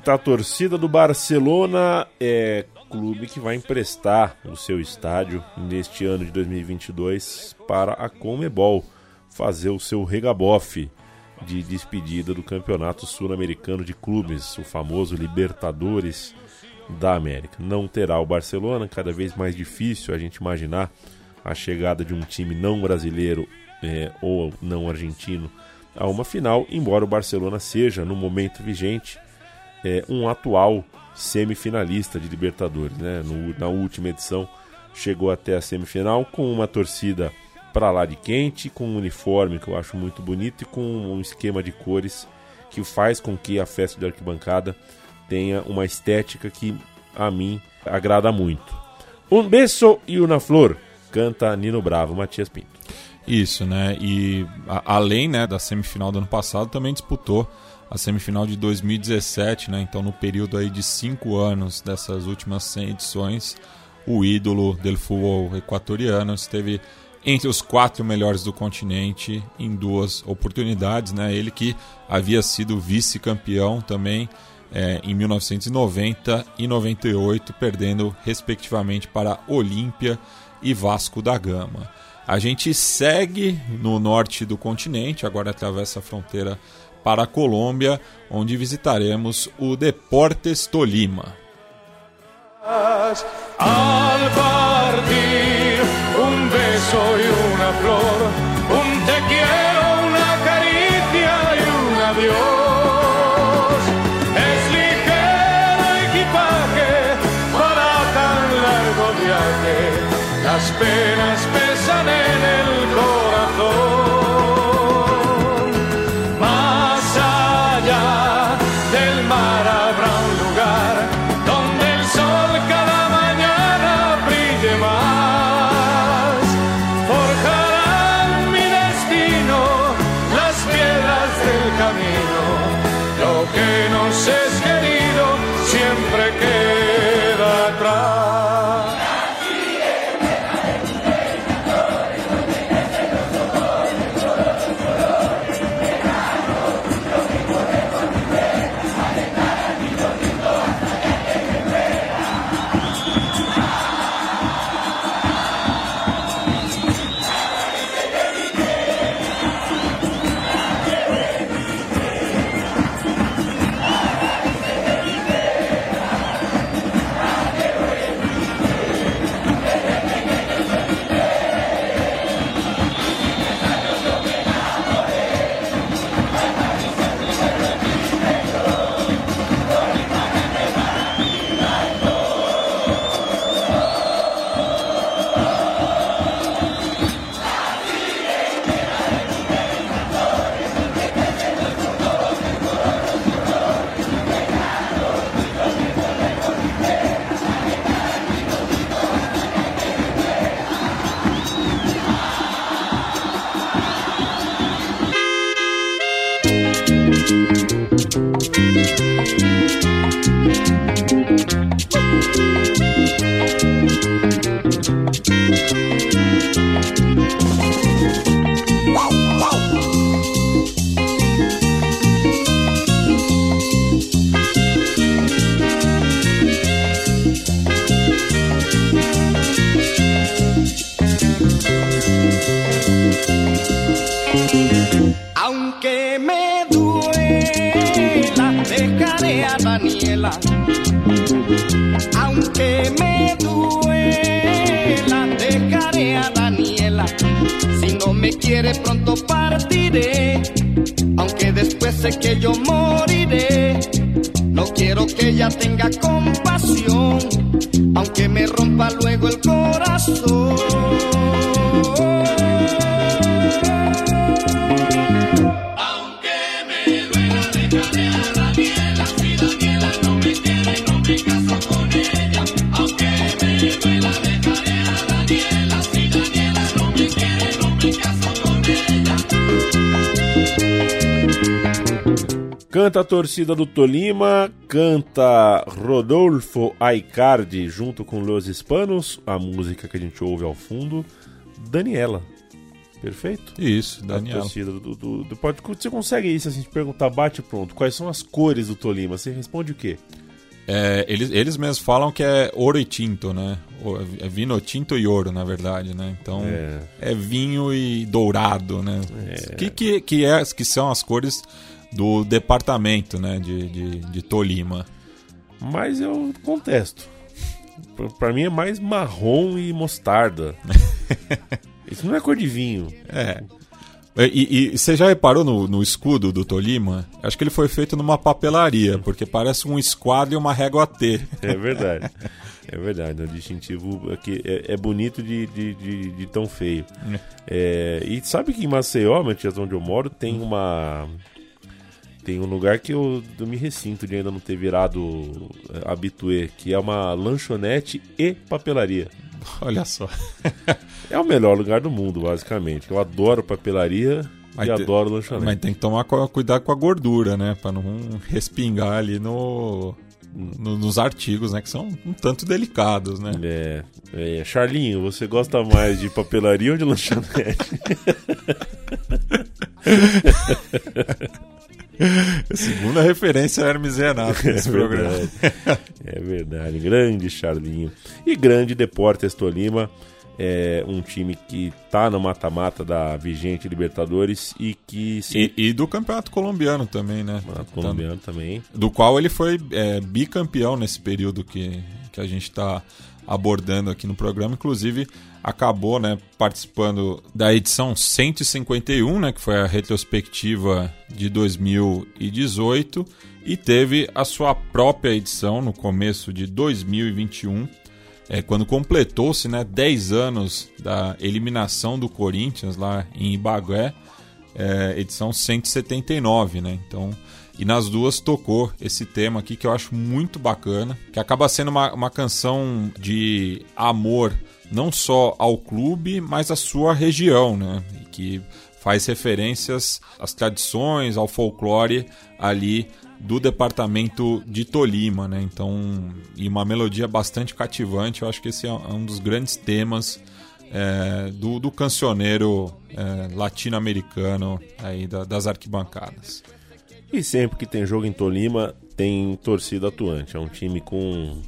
Canta a torcida do Barcelona, é clube que vai emprestar o seu estádio neste ano de 2022 para a Comebol fazer o seu regabofe de despedida do Campeonato Sul-Americano de Clubes, o famoso Libertadores da América. Não terá o Barcelona, cada vez mais difícil a gente imaginar a chegada de um time não brasileiro é, ou não argentino a uma final, embora o Barcelona seja, no momento vigente, é, um atual semifinalista de Libertadores. Né? No- na última edição chegou até a semifinal com uma torcida para lá de quente, com um uniforme que eu acho muito bonito e com um esquema de cores que faz com que a festa de arquibancada tenha uma estética que a mim agrada muito. Um beijo e uma flor, canta Nino Bravo, Matias Pinto. Isso, né? E a- além né, da semifinal do ano passado, também disputou a semifinal de 2017, né? Então, no período aí de cinco anos dessas últimas 100 edições, o ídolo del futebol equatoriano esteve entre os quatro melhores do continente em duas oportunidades, né? Ele que havia sido vice-campeão também é, em 1990 e 98, perdendo respectivamente para Olímpia e Vasco da Gama. A gente segue no norte do continente, agora atravessa a fronteira para a Colômbia, onde visitaremos o Deportes Tolima. Al partir, un beso y una flor, un te quiero, una caricia y un adiós. Es ligero equipaje para tan largo viaje, las penas Canta a torcida do Tolima, canta Rodolfo Aicardi junto com Los Hispanos, a música que a gente ouve ao fundo, Daniela. Perfeito? Isso, A Daniela. torcida do, do, do- pode, você consegue isso, assim, te perguntar, bate pronto, quais são as cores do Tolima? Você responde o quê? É, eles, eles mesmos falam que é ouro e tinto, né? É vinho tinto e ouro, na verdade, né? Então É. é, vinho e dourado, né? Que, que, que, é, que são as cores do departamento, né? De, de, de Tolima. Mas eu contesto. Pra- Pra mim é mais marrom e mostarda. Isso não é cor de vinho. É. E, e você já reparou no, no escudo do Tolima? Acho que ele foi feito numa papelaria, porque parece um esquadro e uma régua T. É verdade. É verdade. O distintivo aqui é, é bonito de, de, de, de tão feio. É, e sabe que em Maceió, Matias, onde eu moro, tem uma. Tem um lugar que eu, eu me ressinto de ainda não ter virado é, habitué, que é uma lanchonete e papelaria. Olha só. É o melhor lugar do mundo, basicamente. Eu adoro papelaria Mas e te- adoro lanchonete. Mas tem que tomar cu- cuidado com a gordura, né? Pra não respingar ali no, no- nos artigos, né? Que são um tanto delicados, né? É, é, Charlinho, você gosta mais de papelaria ou de lanchonete? Segunda referência Hermes Renato nesse É programa. verdade. É verdade. Grande Charlinho. E grande Deportes Tolima. É um time que tá no mata-mata da vigente Libertadores e que se. E, e do campeonato colombiano também, né? Campeonato colombiano também. Do qual ele foi é, bicampeão nesse período que, que a gente está abordando aqui no programa. Inclusive, acabou né, participando da edição 151, né, que foi a retrospectiva de 2018, e teve a sua própria edição no começo de 2021. É, quando completou-se né, 10 anos da eliminação do Corinthians lá em Ibagué, é, edição 179, né? Então, e nas duas tocou esse tema aqui que eu acho muito bacana, que acaba sendo uma, uma canção de amor não só ao clube, mas à sua região, né? E que faz referências às tradições, ao folclore ali do departamento de Tolima, né? Então, e uma melodia bastante cativante. Eu acho que esse é um dos grandes temas é, do, do cancioneiro é, latino-americano aí da- das arquibancadas. E sempre que tem jogo em Tolima, tem torcida atuante. É um time com,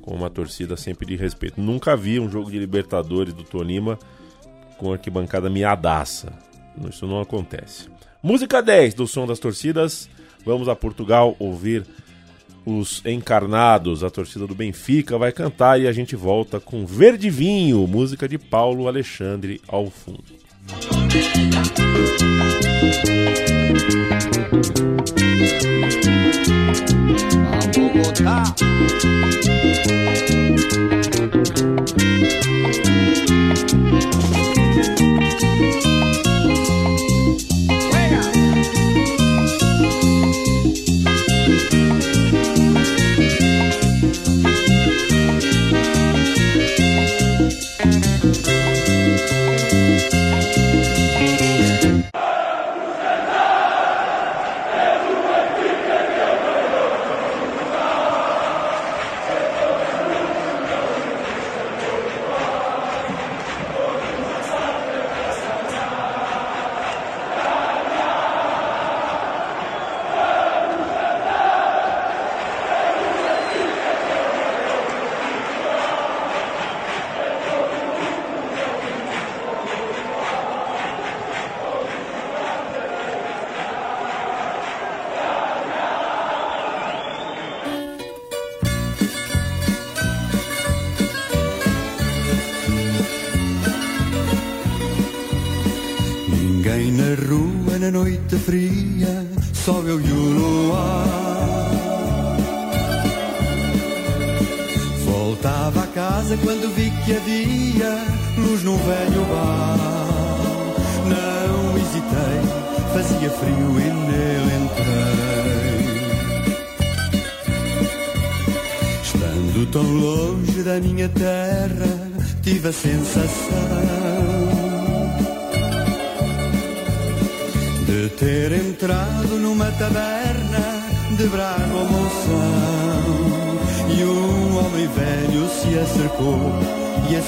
com uma torcida sempre de respeito. Nunca vi um jogo de Libertadores do Tolima com arquibancada miadaça. Isso não acontece. Música 10 do Som das Torcidas. Vamos a Portugal ouvir os encarnados. A torcida do Benfica vai cantar e a gente volta com Verde Vinho, música de Paulo Alexandre ao fundo. Bogotá. 啊。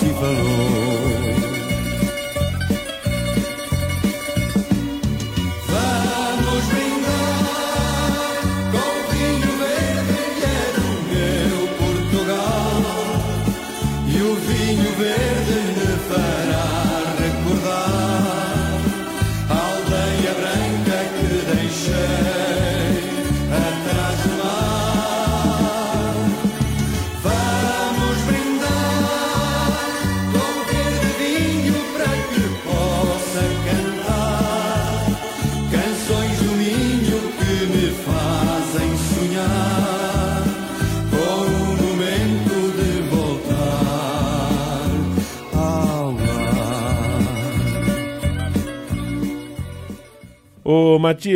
E assim falou.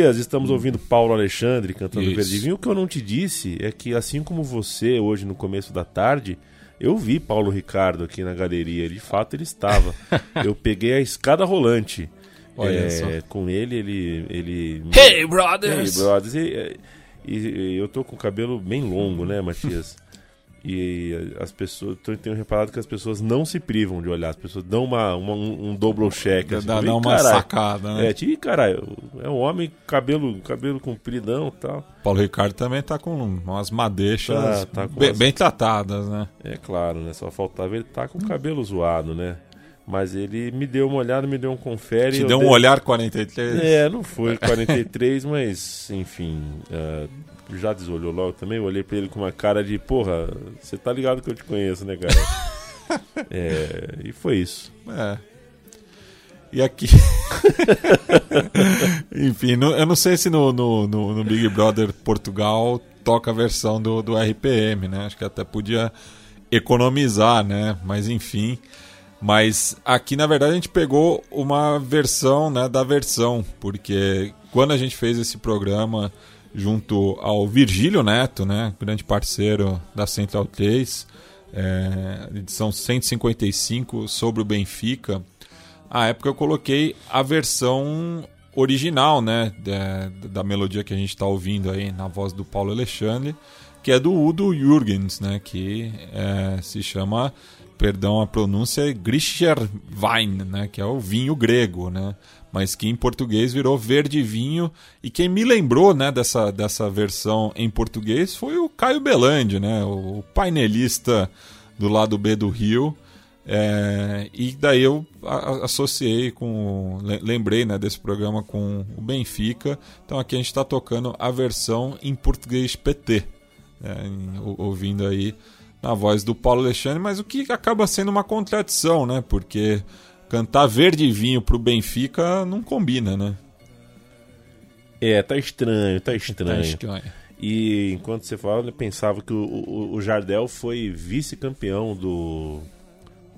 Matias, estamos ouvindo Paulo Alexandre cantando Isso. Verde Vinho. O que eu não te disse é que, assim como você, hoje no começo da tarde, eu vi Paulo Ricardo aqui na galeria. De fato, ele estava. eu peguei a escada rolante. Olha é, só. Com ele, ele. ele Hey, brothers! Hey, brothers! E, e- e eu tô com o cabelo bem longo, né, Matias? E as pessoas, tô- tenho reparado que as pessoas não se privam de olhar, as pessoas dão uma, uma- um, um double check. Dá- assim, dá falei, uma "Caralho." sacada, né? É, tipo, caralho, é um homem, cabelo, cabelo compridão e tal. Paulo Ricardo também tá com umas madeixas Tá, tá com bem, umas- bem tratadas, né? É claro, né? Só faltava ele tá com o cabelo zoado, né? Mas ele me deu uma olhada, me deu um confere. Te eu deu um dei- olhar 43. É, não foi 43, mas enfim, é, já desolhou logo também. Eu olhei pra ele com uma cara de, porra, você tá ligado que eu te conheço, né, cara? é, e foi isso. É. E aqui. Enfim, no- eu não sei se no, no, no- no Big Brother Portugal toca a versão do, do RPM, né? Acho que até podia economizar, né? Mas enfim. Mas aqui, na verdade, a gente pegou uma versão né, da versão, porque quando a gente fez esse programa junto ao Virgílio Neto, né, grande parceiro da Central 3, é, edição 155 sobre o Benfica, à época eu coloquei a versão original, né, da, da melodia que a gente está ouvindo aí na voz do Paulo Alexandre, que é do Udo Jürgens, né, que é, se chama, perdão a pronúncia, Grischerwein, né, que é o vinho grego, né, mas que em português virou verde vinho. E quem me lembrou, né, dessa, dessa versão em português foi o Caio Belandi, né, o painelista do lado B do Rio. É, e daí eu associei com. le- Lembrei né, desse programa com o Benfica. Então aqui a gente está tocando a versão em português PT. né, ouvindo aí na voz do Paulo Alexandre, mas o que acaba sendo uma contradição, né? Porque cantar verde e vinho pro Benfica não combina, né? É, tá estranho, tá estranho. Tá estranho. E enquanto você falava, eu pensava que o, o, o Jardel foi vice-campeão do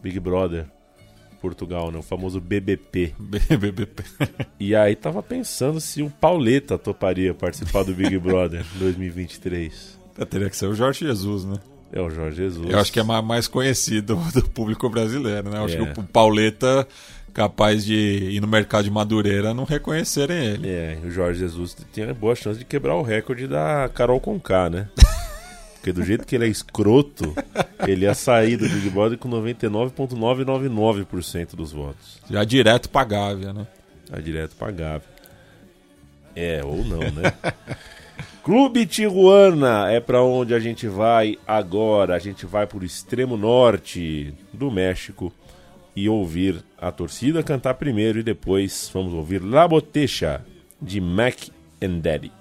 Big Brother Portugal, né? O famoso BBP. BBP. E aí tava pensando se o Pauleta toparia participar do Big Brother 2023. Teria que ser o Jorge Jesus, né? É o Jorge Jesus. Eu acho que é ma- mais conhecido do público brasileiro, né? Eu acho É. que o Pauleta capaz de ir no mercado de Madureira não reconhecerem ele. É, o Jorge Jesus tinha boa chance de quebrar o recorde da Carol Conká, né? Porque do jeito que ele é escroto, ele ia sair do Big Brother com 99,999% dos votos. Já direto pra Gávea, né? Já direto pra Gávea. É, ou não, né? Clube Tijuana é pra onde a gente vai agora. A gente vai pro extremo norte do México e ouvir a torcida cantar primeiro e depois vamos ouvir La Botecha de Mac and Daddy.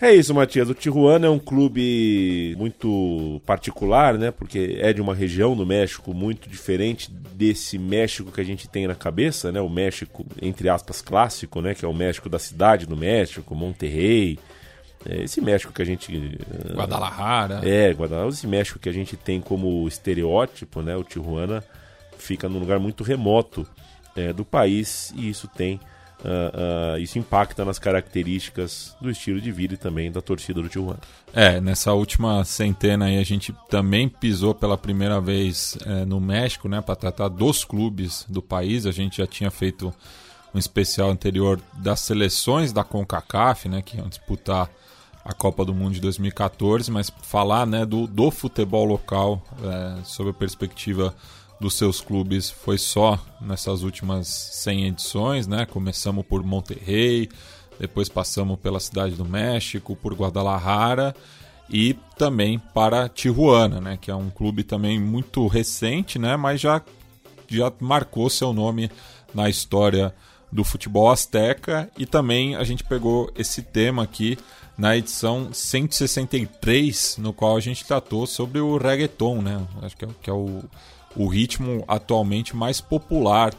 É isso, Matias. O Tijuana é um clube muito particular, né? Porque é de uma região do México muito diferente desse México que a gente tem na cabeça, né? O México, entre aspas, clássico, né? Que é o México da cidade do México, Monterrey. É esse México que a gente. ah, Guadalajara. É, Guadalajara. Esse México que a gente tem como estereótipo, né? O Tijuana fica num lugar muito remoto é, do país e isso tem. Ah, ah, isso impacta nas características do estilo de vida e também da torcida do Tijuana. É, nessa última centena aí a gente também pisou pela primeira vez é, no México, né, para tratar dos clubes do país. A gente já tinha feito um especial anterior das seleções da CONCACAF, né, que iam disputar a Copa do Mundo de 2014, mas falar, né, do, do futebol local é, sob a perspectiva dos seus clubes foi só nessas últimas 100 edições, né? Começamos por Monterrey, depois passamos pela Cidade do México, por Guadalajara e também para Tijuana, né? Que é um clube também muito recente, né? Mas já, já marcou seu nome na história do futebol azteca e também a gente pegou esse tema aqui na edição 163, no qual a gente tratou sobre o reggaeton, né? Acho que é, que é o, o ritmo atualmente mais popular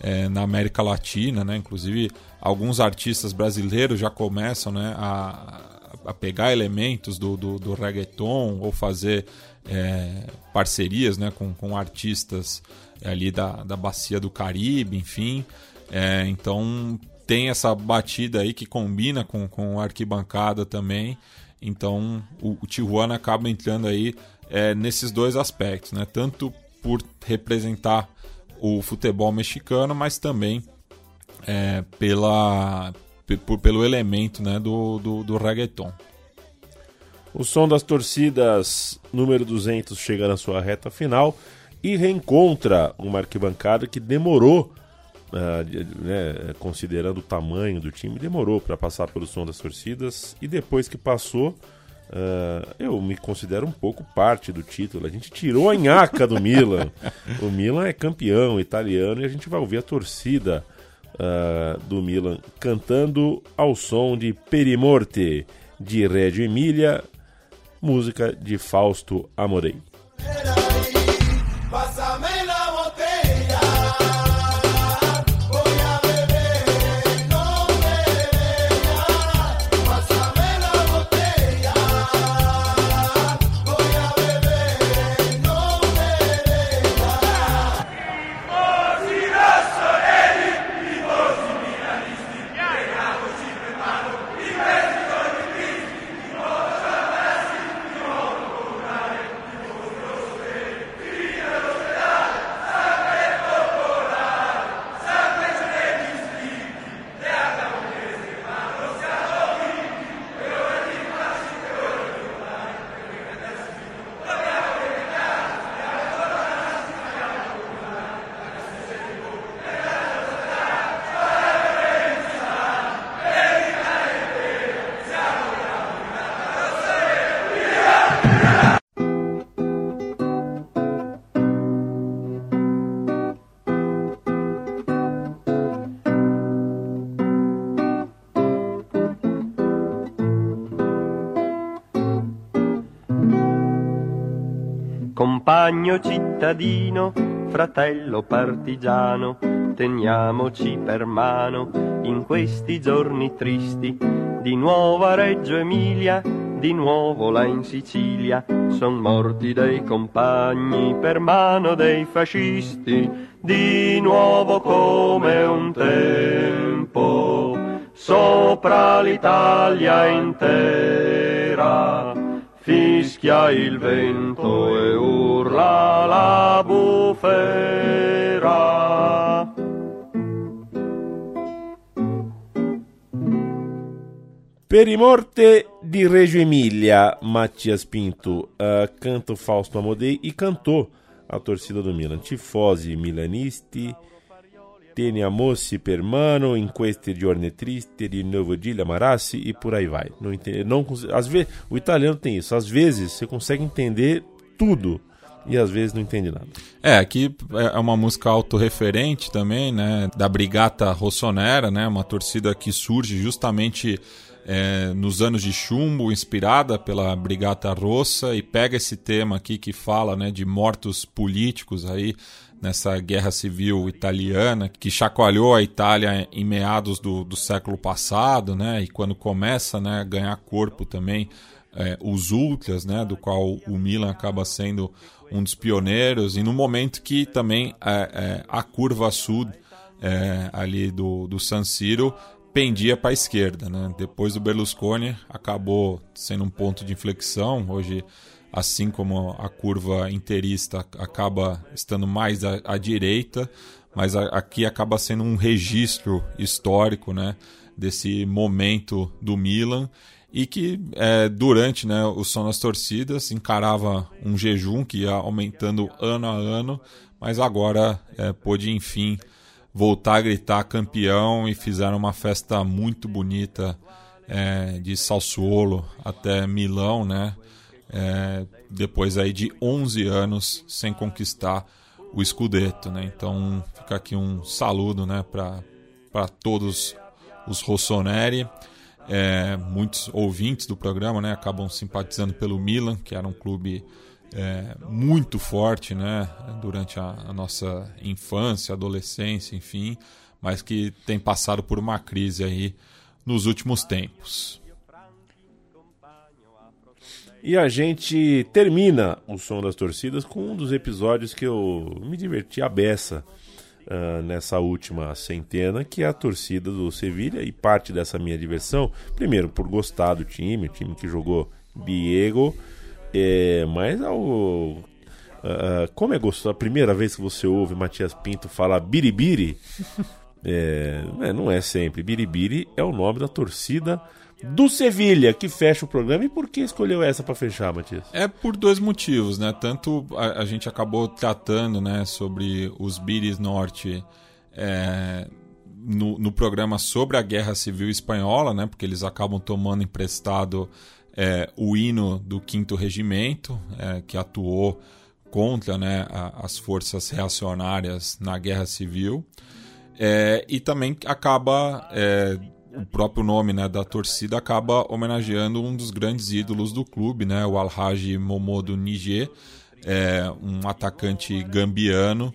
é, na América Latina, né? Inclusive alguns artistas brasileiros já começam, né, a, a pegar elementos do, do, do reggaeton ou fazer é, parcerias, né, com, com artistas ali da, da bacia do Caribe, enfim. É, então tem essa batida aí que combina com, com arquibancada também. Então o, o Tijuana acaba entrando aí é, nesses dois aspectos, né? Tanto por representar o futebol mexicano, mas também é, pela, pe- por- pelo elemento né, do, do, do reggaeton. O som das torcidas número 200 chega na sua reta final e reencontra uma arquibancada que demorou, de- né, considerando o tamanho do time, demorou para passar pelo som das torcidas e depois que passou, ah, eu me considero um pouco parte do título. A gente tirou a nhaca do Milan. O Milan é campeão italiano e a gente vai ouvir a torcida ah, do Milan cantando ao som de Perimorte de Reggio Emília, música de Fausto Amorei. Compagno cittadino, fratello partigiano, teniamoci per mano in questi giorni tristi. Di nuovo a Reggio Emilia, di nuovo là in Sicilia, son morti dei compagni per mano dei fascisti. Di nuovo come un tempo, sopra l'Italia intera fischia il vento bufera. Perimorte de Reggio Emília, Matias Pinto, ah, canta o Fausto Amodei e cantou a torcida do Milan. Tifose milanisti, teniamoci per mano, in questi giorni tristi, di novo di amarassi e por aí vai. Não não, às vezes, o italiano tem isso, às vezes você consegue entender tudo e às vezes não entende nada. É, aqui é uma música autorreferente também, né? Da Brigata Rossonera, né? Uma torcida que surge justamente é, nos anos de chumbo, inspirada pela Brigata Rossa, e pega esse tema aqui que fala né, de mortos políticos aí nessa guerra civil italiana, que chacoalhou a Itália em meados do, do século passado, né? E quando começa né, a ganhar corpo também é, os ultras, né, do qual o Milan acaba sendo um dos pioneiros, e no momento que também é, é, a curva sul é, ali do, do San Siro pendia para a esquerda. Né? Depois do Berlusconi acabou sendo um ponto de inflexão. Hoje, assim como a curva interista acaba estando mais à, à direita, mas a, aqui acaba sendo um registro histórico né, desse momento do Milan e que é, durante né, o som das torcidas encarava um jejum que ia aumentando ano a ano, mas agora é, pôde enfim voltar a gritar campeão e fizeram uma festa muito bonita é, de Sassuolo até Milão, né? É, depois aí de 11 anos sem conquistar o Scudetto, né? Então fica aqui um saludo, né, para todos os Rossoneri. É, muitos ouvintes do programa né, acabam simpatizando pelo Milan, que era um clube é, muito forte né, durante a, a, nossa infância, adolescência, enfim, mas que tem passado por uma crise aí nos últimos tempos. E a gente termina o som das torcidas com um dos episódios que eu me diverti a beça uh, nessa última centena, que é a torcida do Sevilha e parte dessa minha diversão, primeiro por gostar do time, o time que jogou Diego, é, mas ao, uh, como é gostoso, a primeira vez que você ouve Matias Pinto falar biribiri, é, não é sempre, biribiri é o nome da torcida do Sevilha, que fecha o programa. E por que escolheu essa para fechar, Matias? É por dois motivos, né? Tanto a, a gente acabou tratando né, sobre os Biris Norte é, no, no, programa sobre a Guerra Civil Espanhola, né? Porque eles acabam tomando emprestado é, o hino do 5 Regimento, é, que atuou contra né, a, as forças reacionárias na Guerra Civil. É, e também acaba é, o próprio nome né, da torcida acaba homenageando um dos grandes ídolos do clube, né, o Alhaji Momodo Niger, é, um atacante gambiano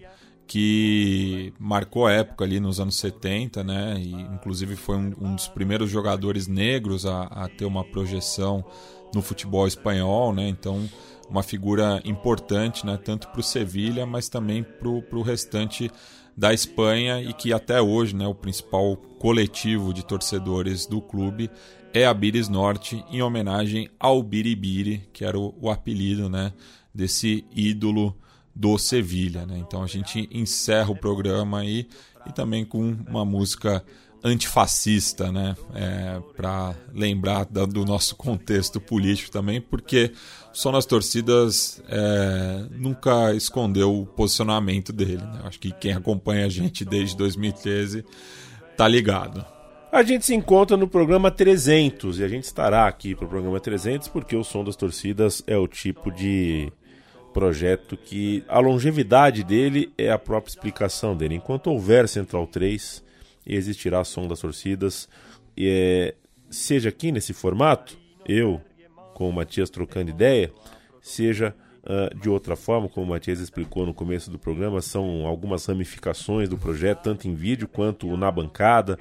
que marcou época ali nos anos 70, né, e inclusive foi um, um dos primeiros jogadores negros a, a, ter uma projeção no futebol espanhol, né, então uma figura importante, né, tanto para o Sevilha, mas também para o restante da Espanha e que até hoje né, o principal coletivo de torcedores do clube é a Biris Norte, em homenagem ao Biribiri, que era o, o apelido né, desse ídolo do Sevilha. Né? Então a gente encerra o programa aí e também com uma música antifascista, né? É, para lembrar da, do nosso contexto político também, porque só nas torcidas é, nunca escondeu o posicionamento dele. Né? Acho que quem acompanha a gente desde 2013 tá ligado. A gente se encontra no programa 300 e a gente estará aqui para o programa 300 porque o som das torcidas é o tipo de projeto que a longevidade dele é a própria explicação dele. Enquanto houver Central 3, existirá som das torcidas, é, seja aqui nesse formato, eu com o Matias trocando ideia, seja uh, de outra forma, como o Matias explicou no começo do programa, são algumas ramificações do projeto, tanto em vídeo quanto na bancada.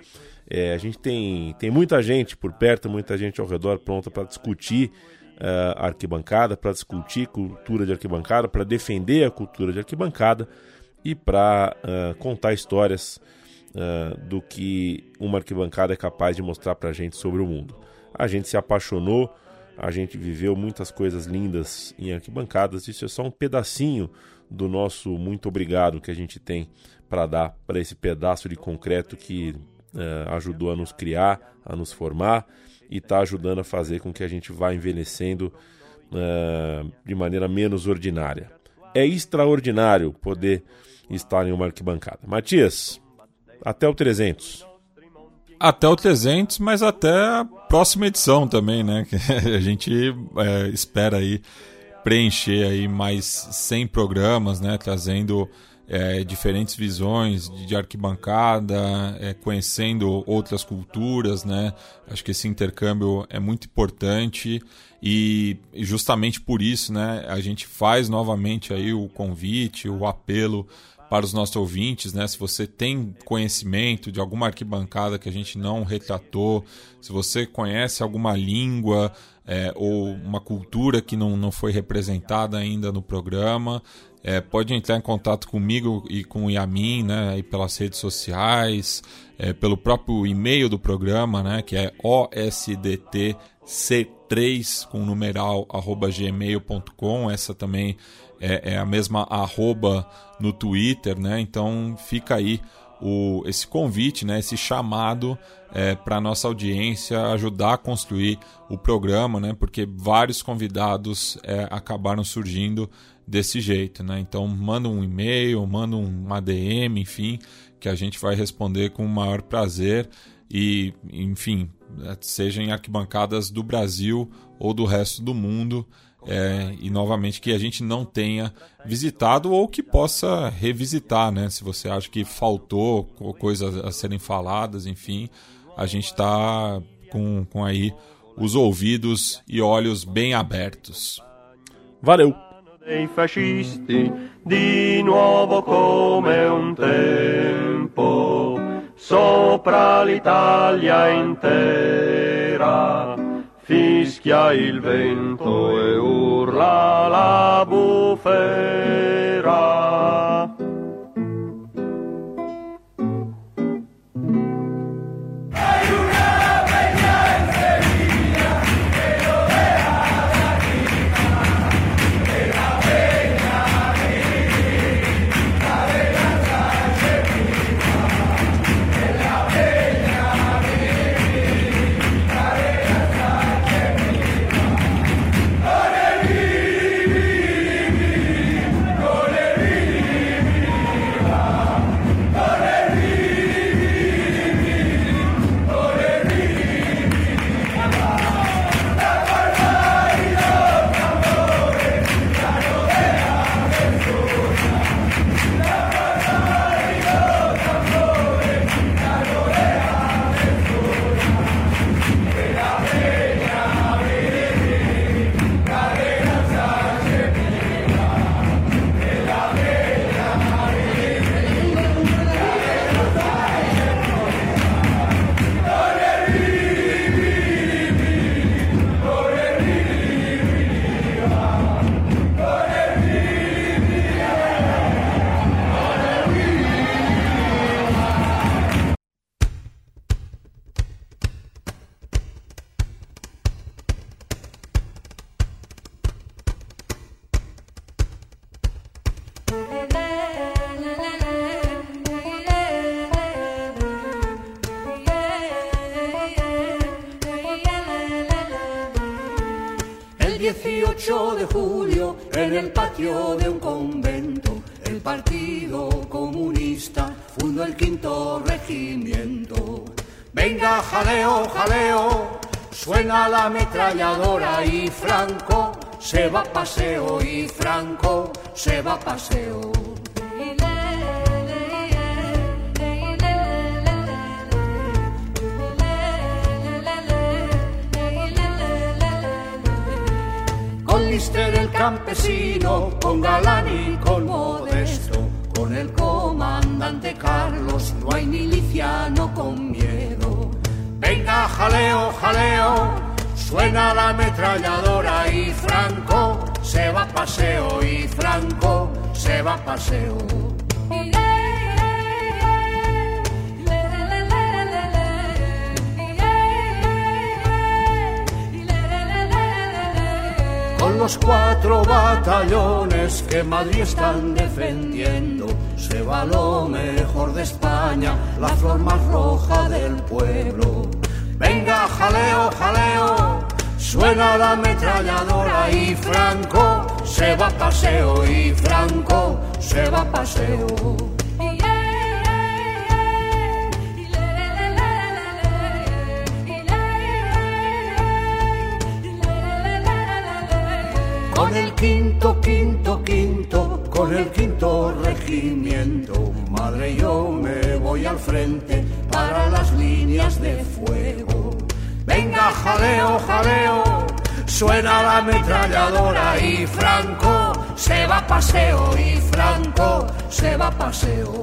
É, a gente tem, tem muita gente por perto, muita gente ao redor pronta para discutir uh, arquibancada, para discutir cultura de arquibancada, para defender a cultura de arquibancada e para uh, contar histórias uh, do que uma arquibancada é capaz de mostrar para a gente sobre o mundo. A gente se apaixonou a gente viveu muitas coisas lindas em arquibancadas. Isso é só um pedacinho do nosso muito obrigado que a gente tem para dar para esse pedaço de concreto que uh, ajudou a nos criar, a nos formar e está ajudando a fazer com que a gente vá envelhecendo uh, de maneira menos ordinária. É extraordinário poder estar em uma arquibancada. Matias, até o 300 até o 300, mas até a próxima edição também, né? A gente é, espera aí preencher aí mais 100 programas, né, trazendo é, diferentes visões de, de arquibancada, é, conhecendo outras culturas, né? Acho que esse intercâmbio é muito importante e e justamente por isso, né, a gente faz novamente aí o convite, o apelo para os nossos ouvintes, né? Se você tem conhecimento de alguma arquibancada que a gente não retratou, se você conhece alguma língua é, ou uma cultura que não, não foi representada ainda no programa, é, pode entrar em contato comigo e com o Yamin, né? Pelas redes sociais, é, pelo próprio e-mail do programa, né? Que é osdtc3 com numeral arroba gmail.com. Essa também é, é a mesma arroba no Twitter, né? Então fica aí o, esse convite, né? Esse chamado é, para nossa audiência ajudar a construir o programa, né? Porque vários convidados é, acabaram surgindo desse jeito, né? Então manda um e-mail, manda um ADM, enfim, que a gente vai responder com o maior prazer e, enfim, seja em arquibancadas do Brasil ou do resto do mundo. É, e novamente que a gente não tenha visitado ou que possa revisitar, né? Se você acha que faltou co- coisas a serem faladas, enfim, a gente está com, com aí os ouvidos e olhos bem abertos. Valeu! dei fascisti di nuovo come un tempo sopra l'Italia intera fischia il vento e urla la bufera de un convento, el Partido Comunista fundó el quinto regimiento. Venga, jaleo, jaleo, suena la ametralladora y Franco se va a paseo y Franco se va a paseo. Con Lister el campesino, con Galán y con Modesto, con el comandante Carlos, no hay miliciano con miedo. Venga, jaleo, jaleo, suena la ametralladora y Franco se va a paseo y Franco se va a paseo. Los cuatro batallones que Madrid están defendiendo, se va lo mejor de España, la flor más roja del pueblo. Venga, jaleo, jaleo, suena la ametralladora y Franco se va a paseo y Franco se va a paseo. Quinto, quinto, con el quinto regimiento. Madre, yo me voy al frente para las líneas de fuego. Venga, jaleo, jaleo, suena la ametralladora y Franco se va a paseo y Franco se va a paseo.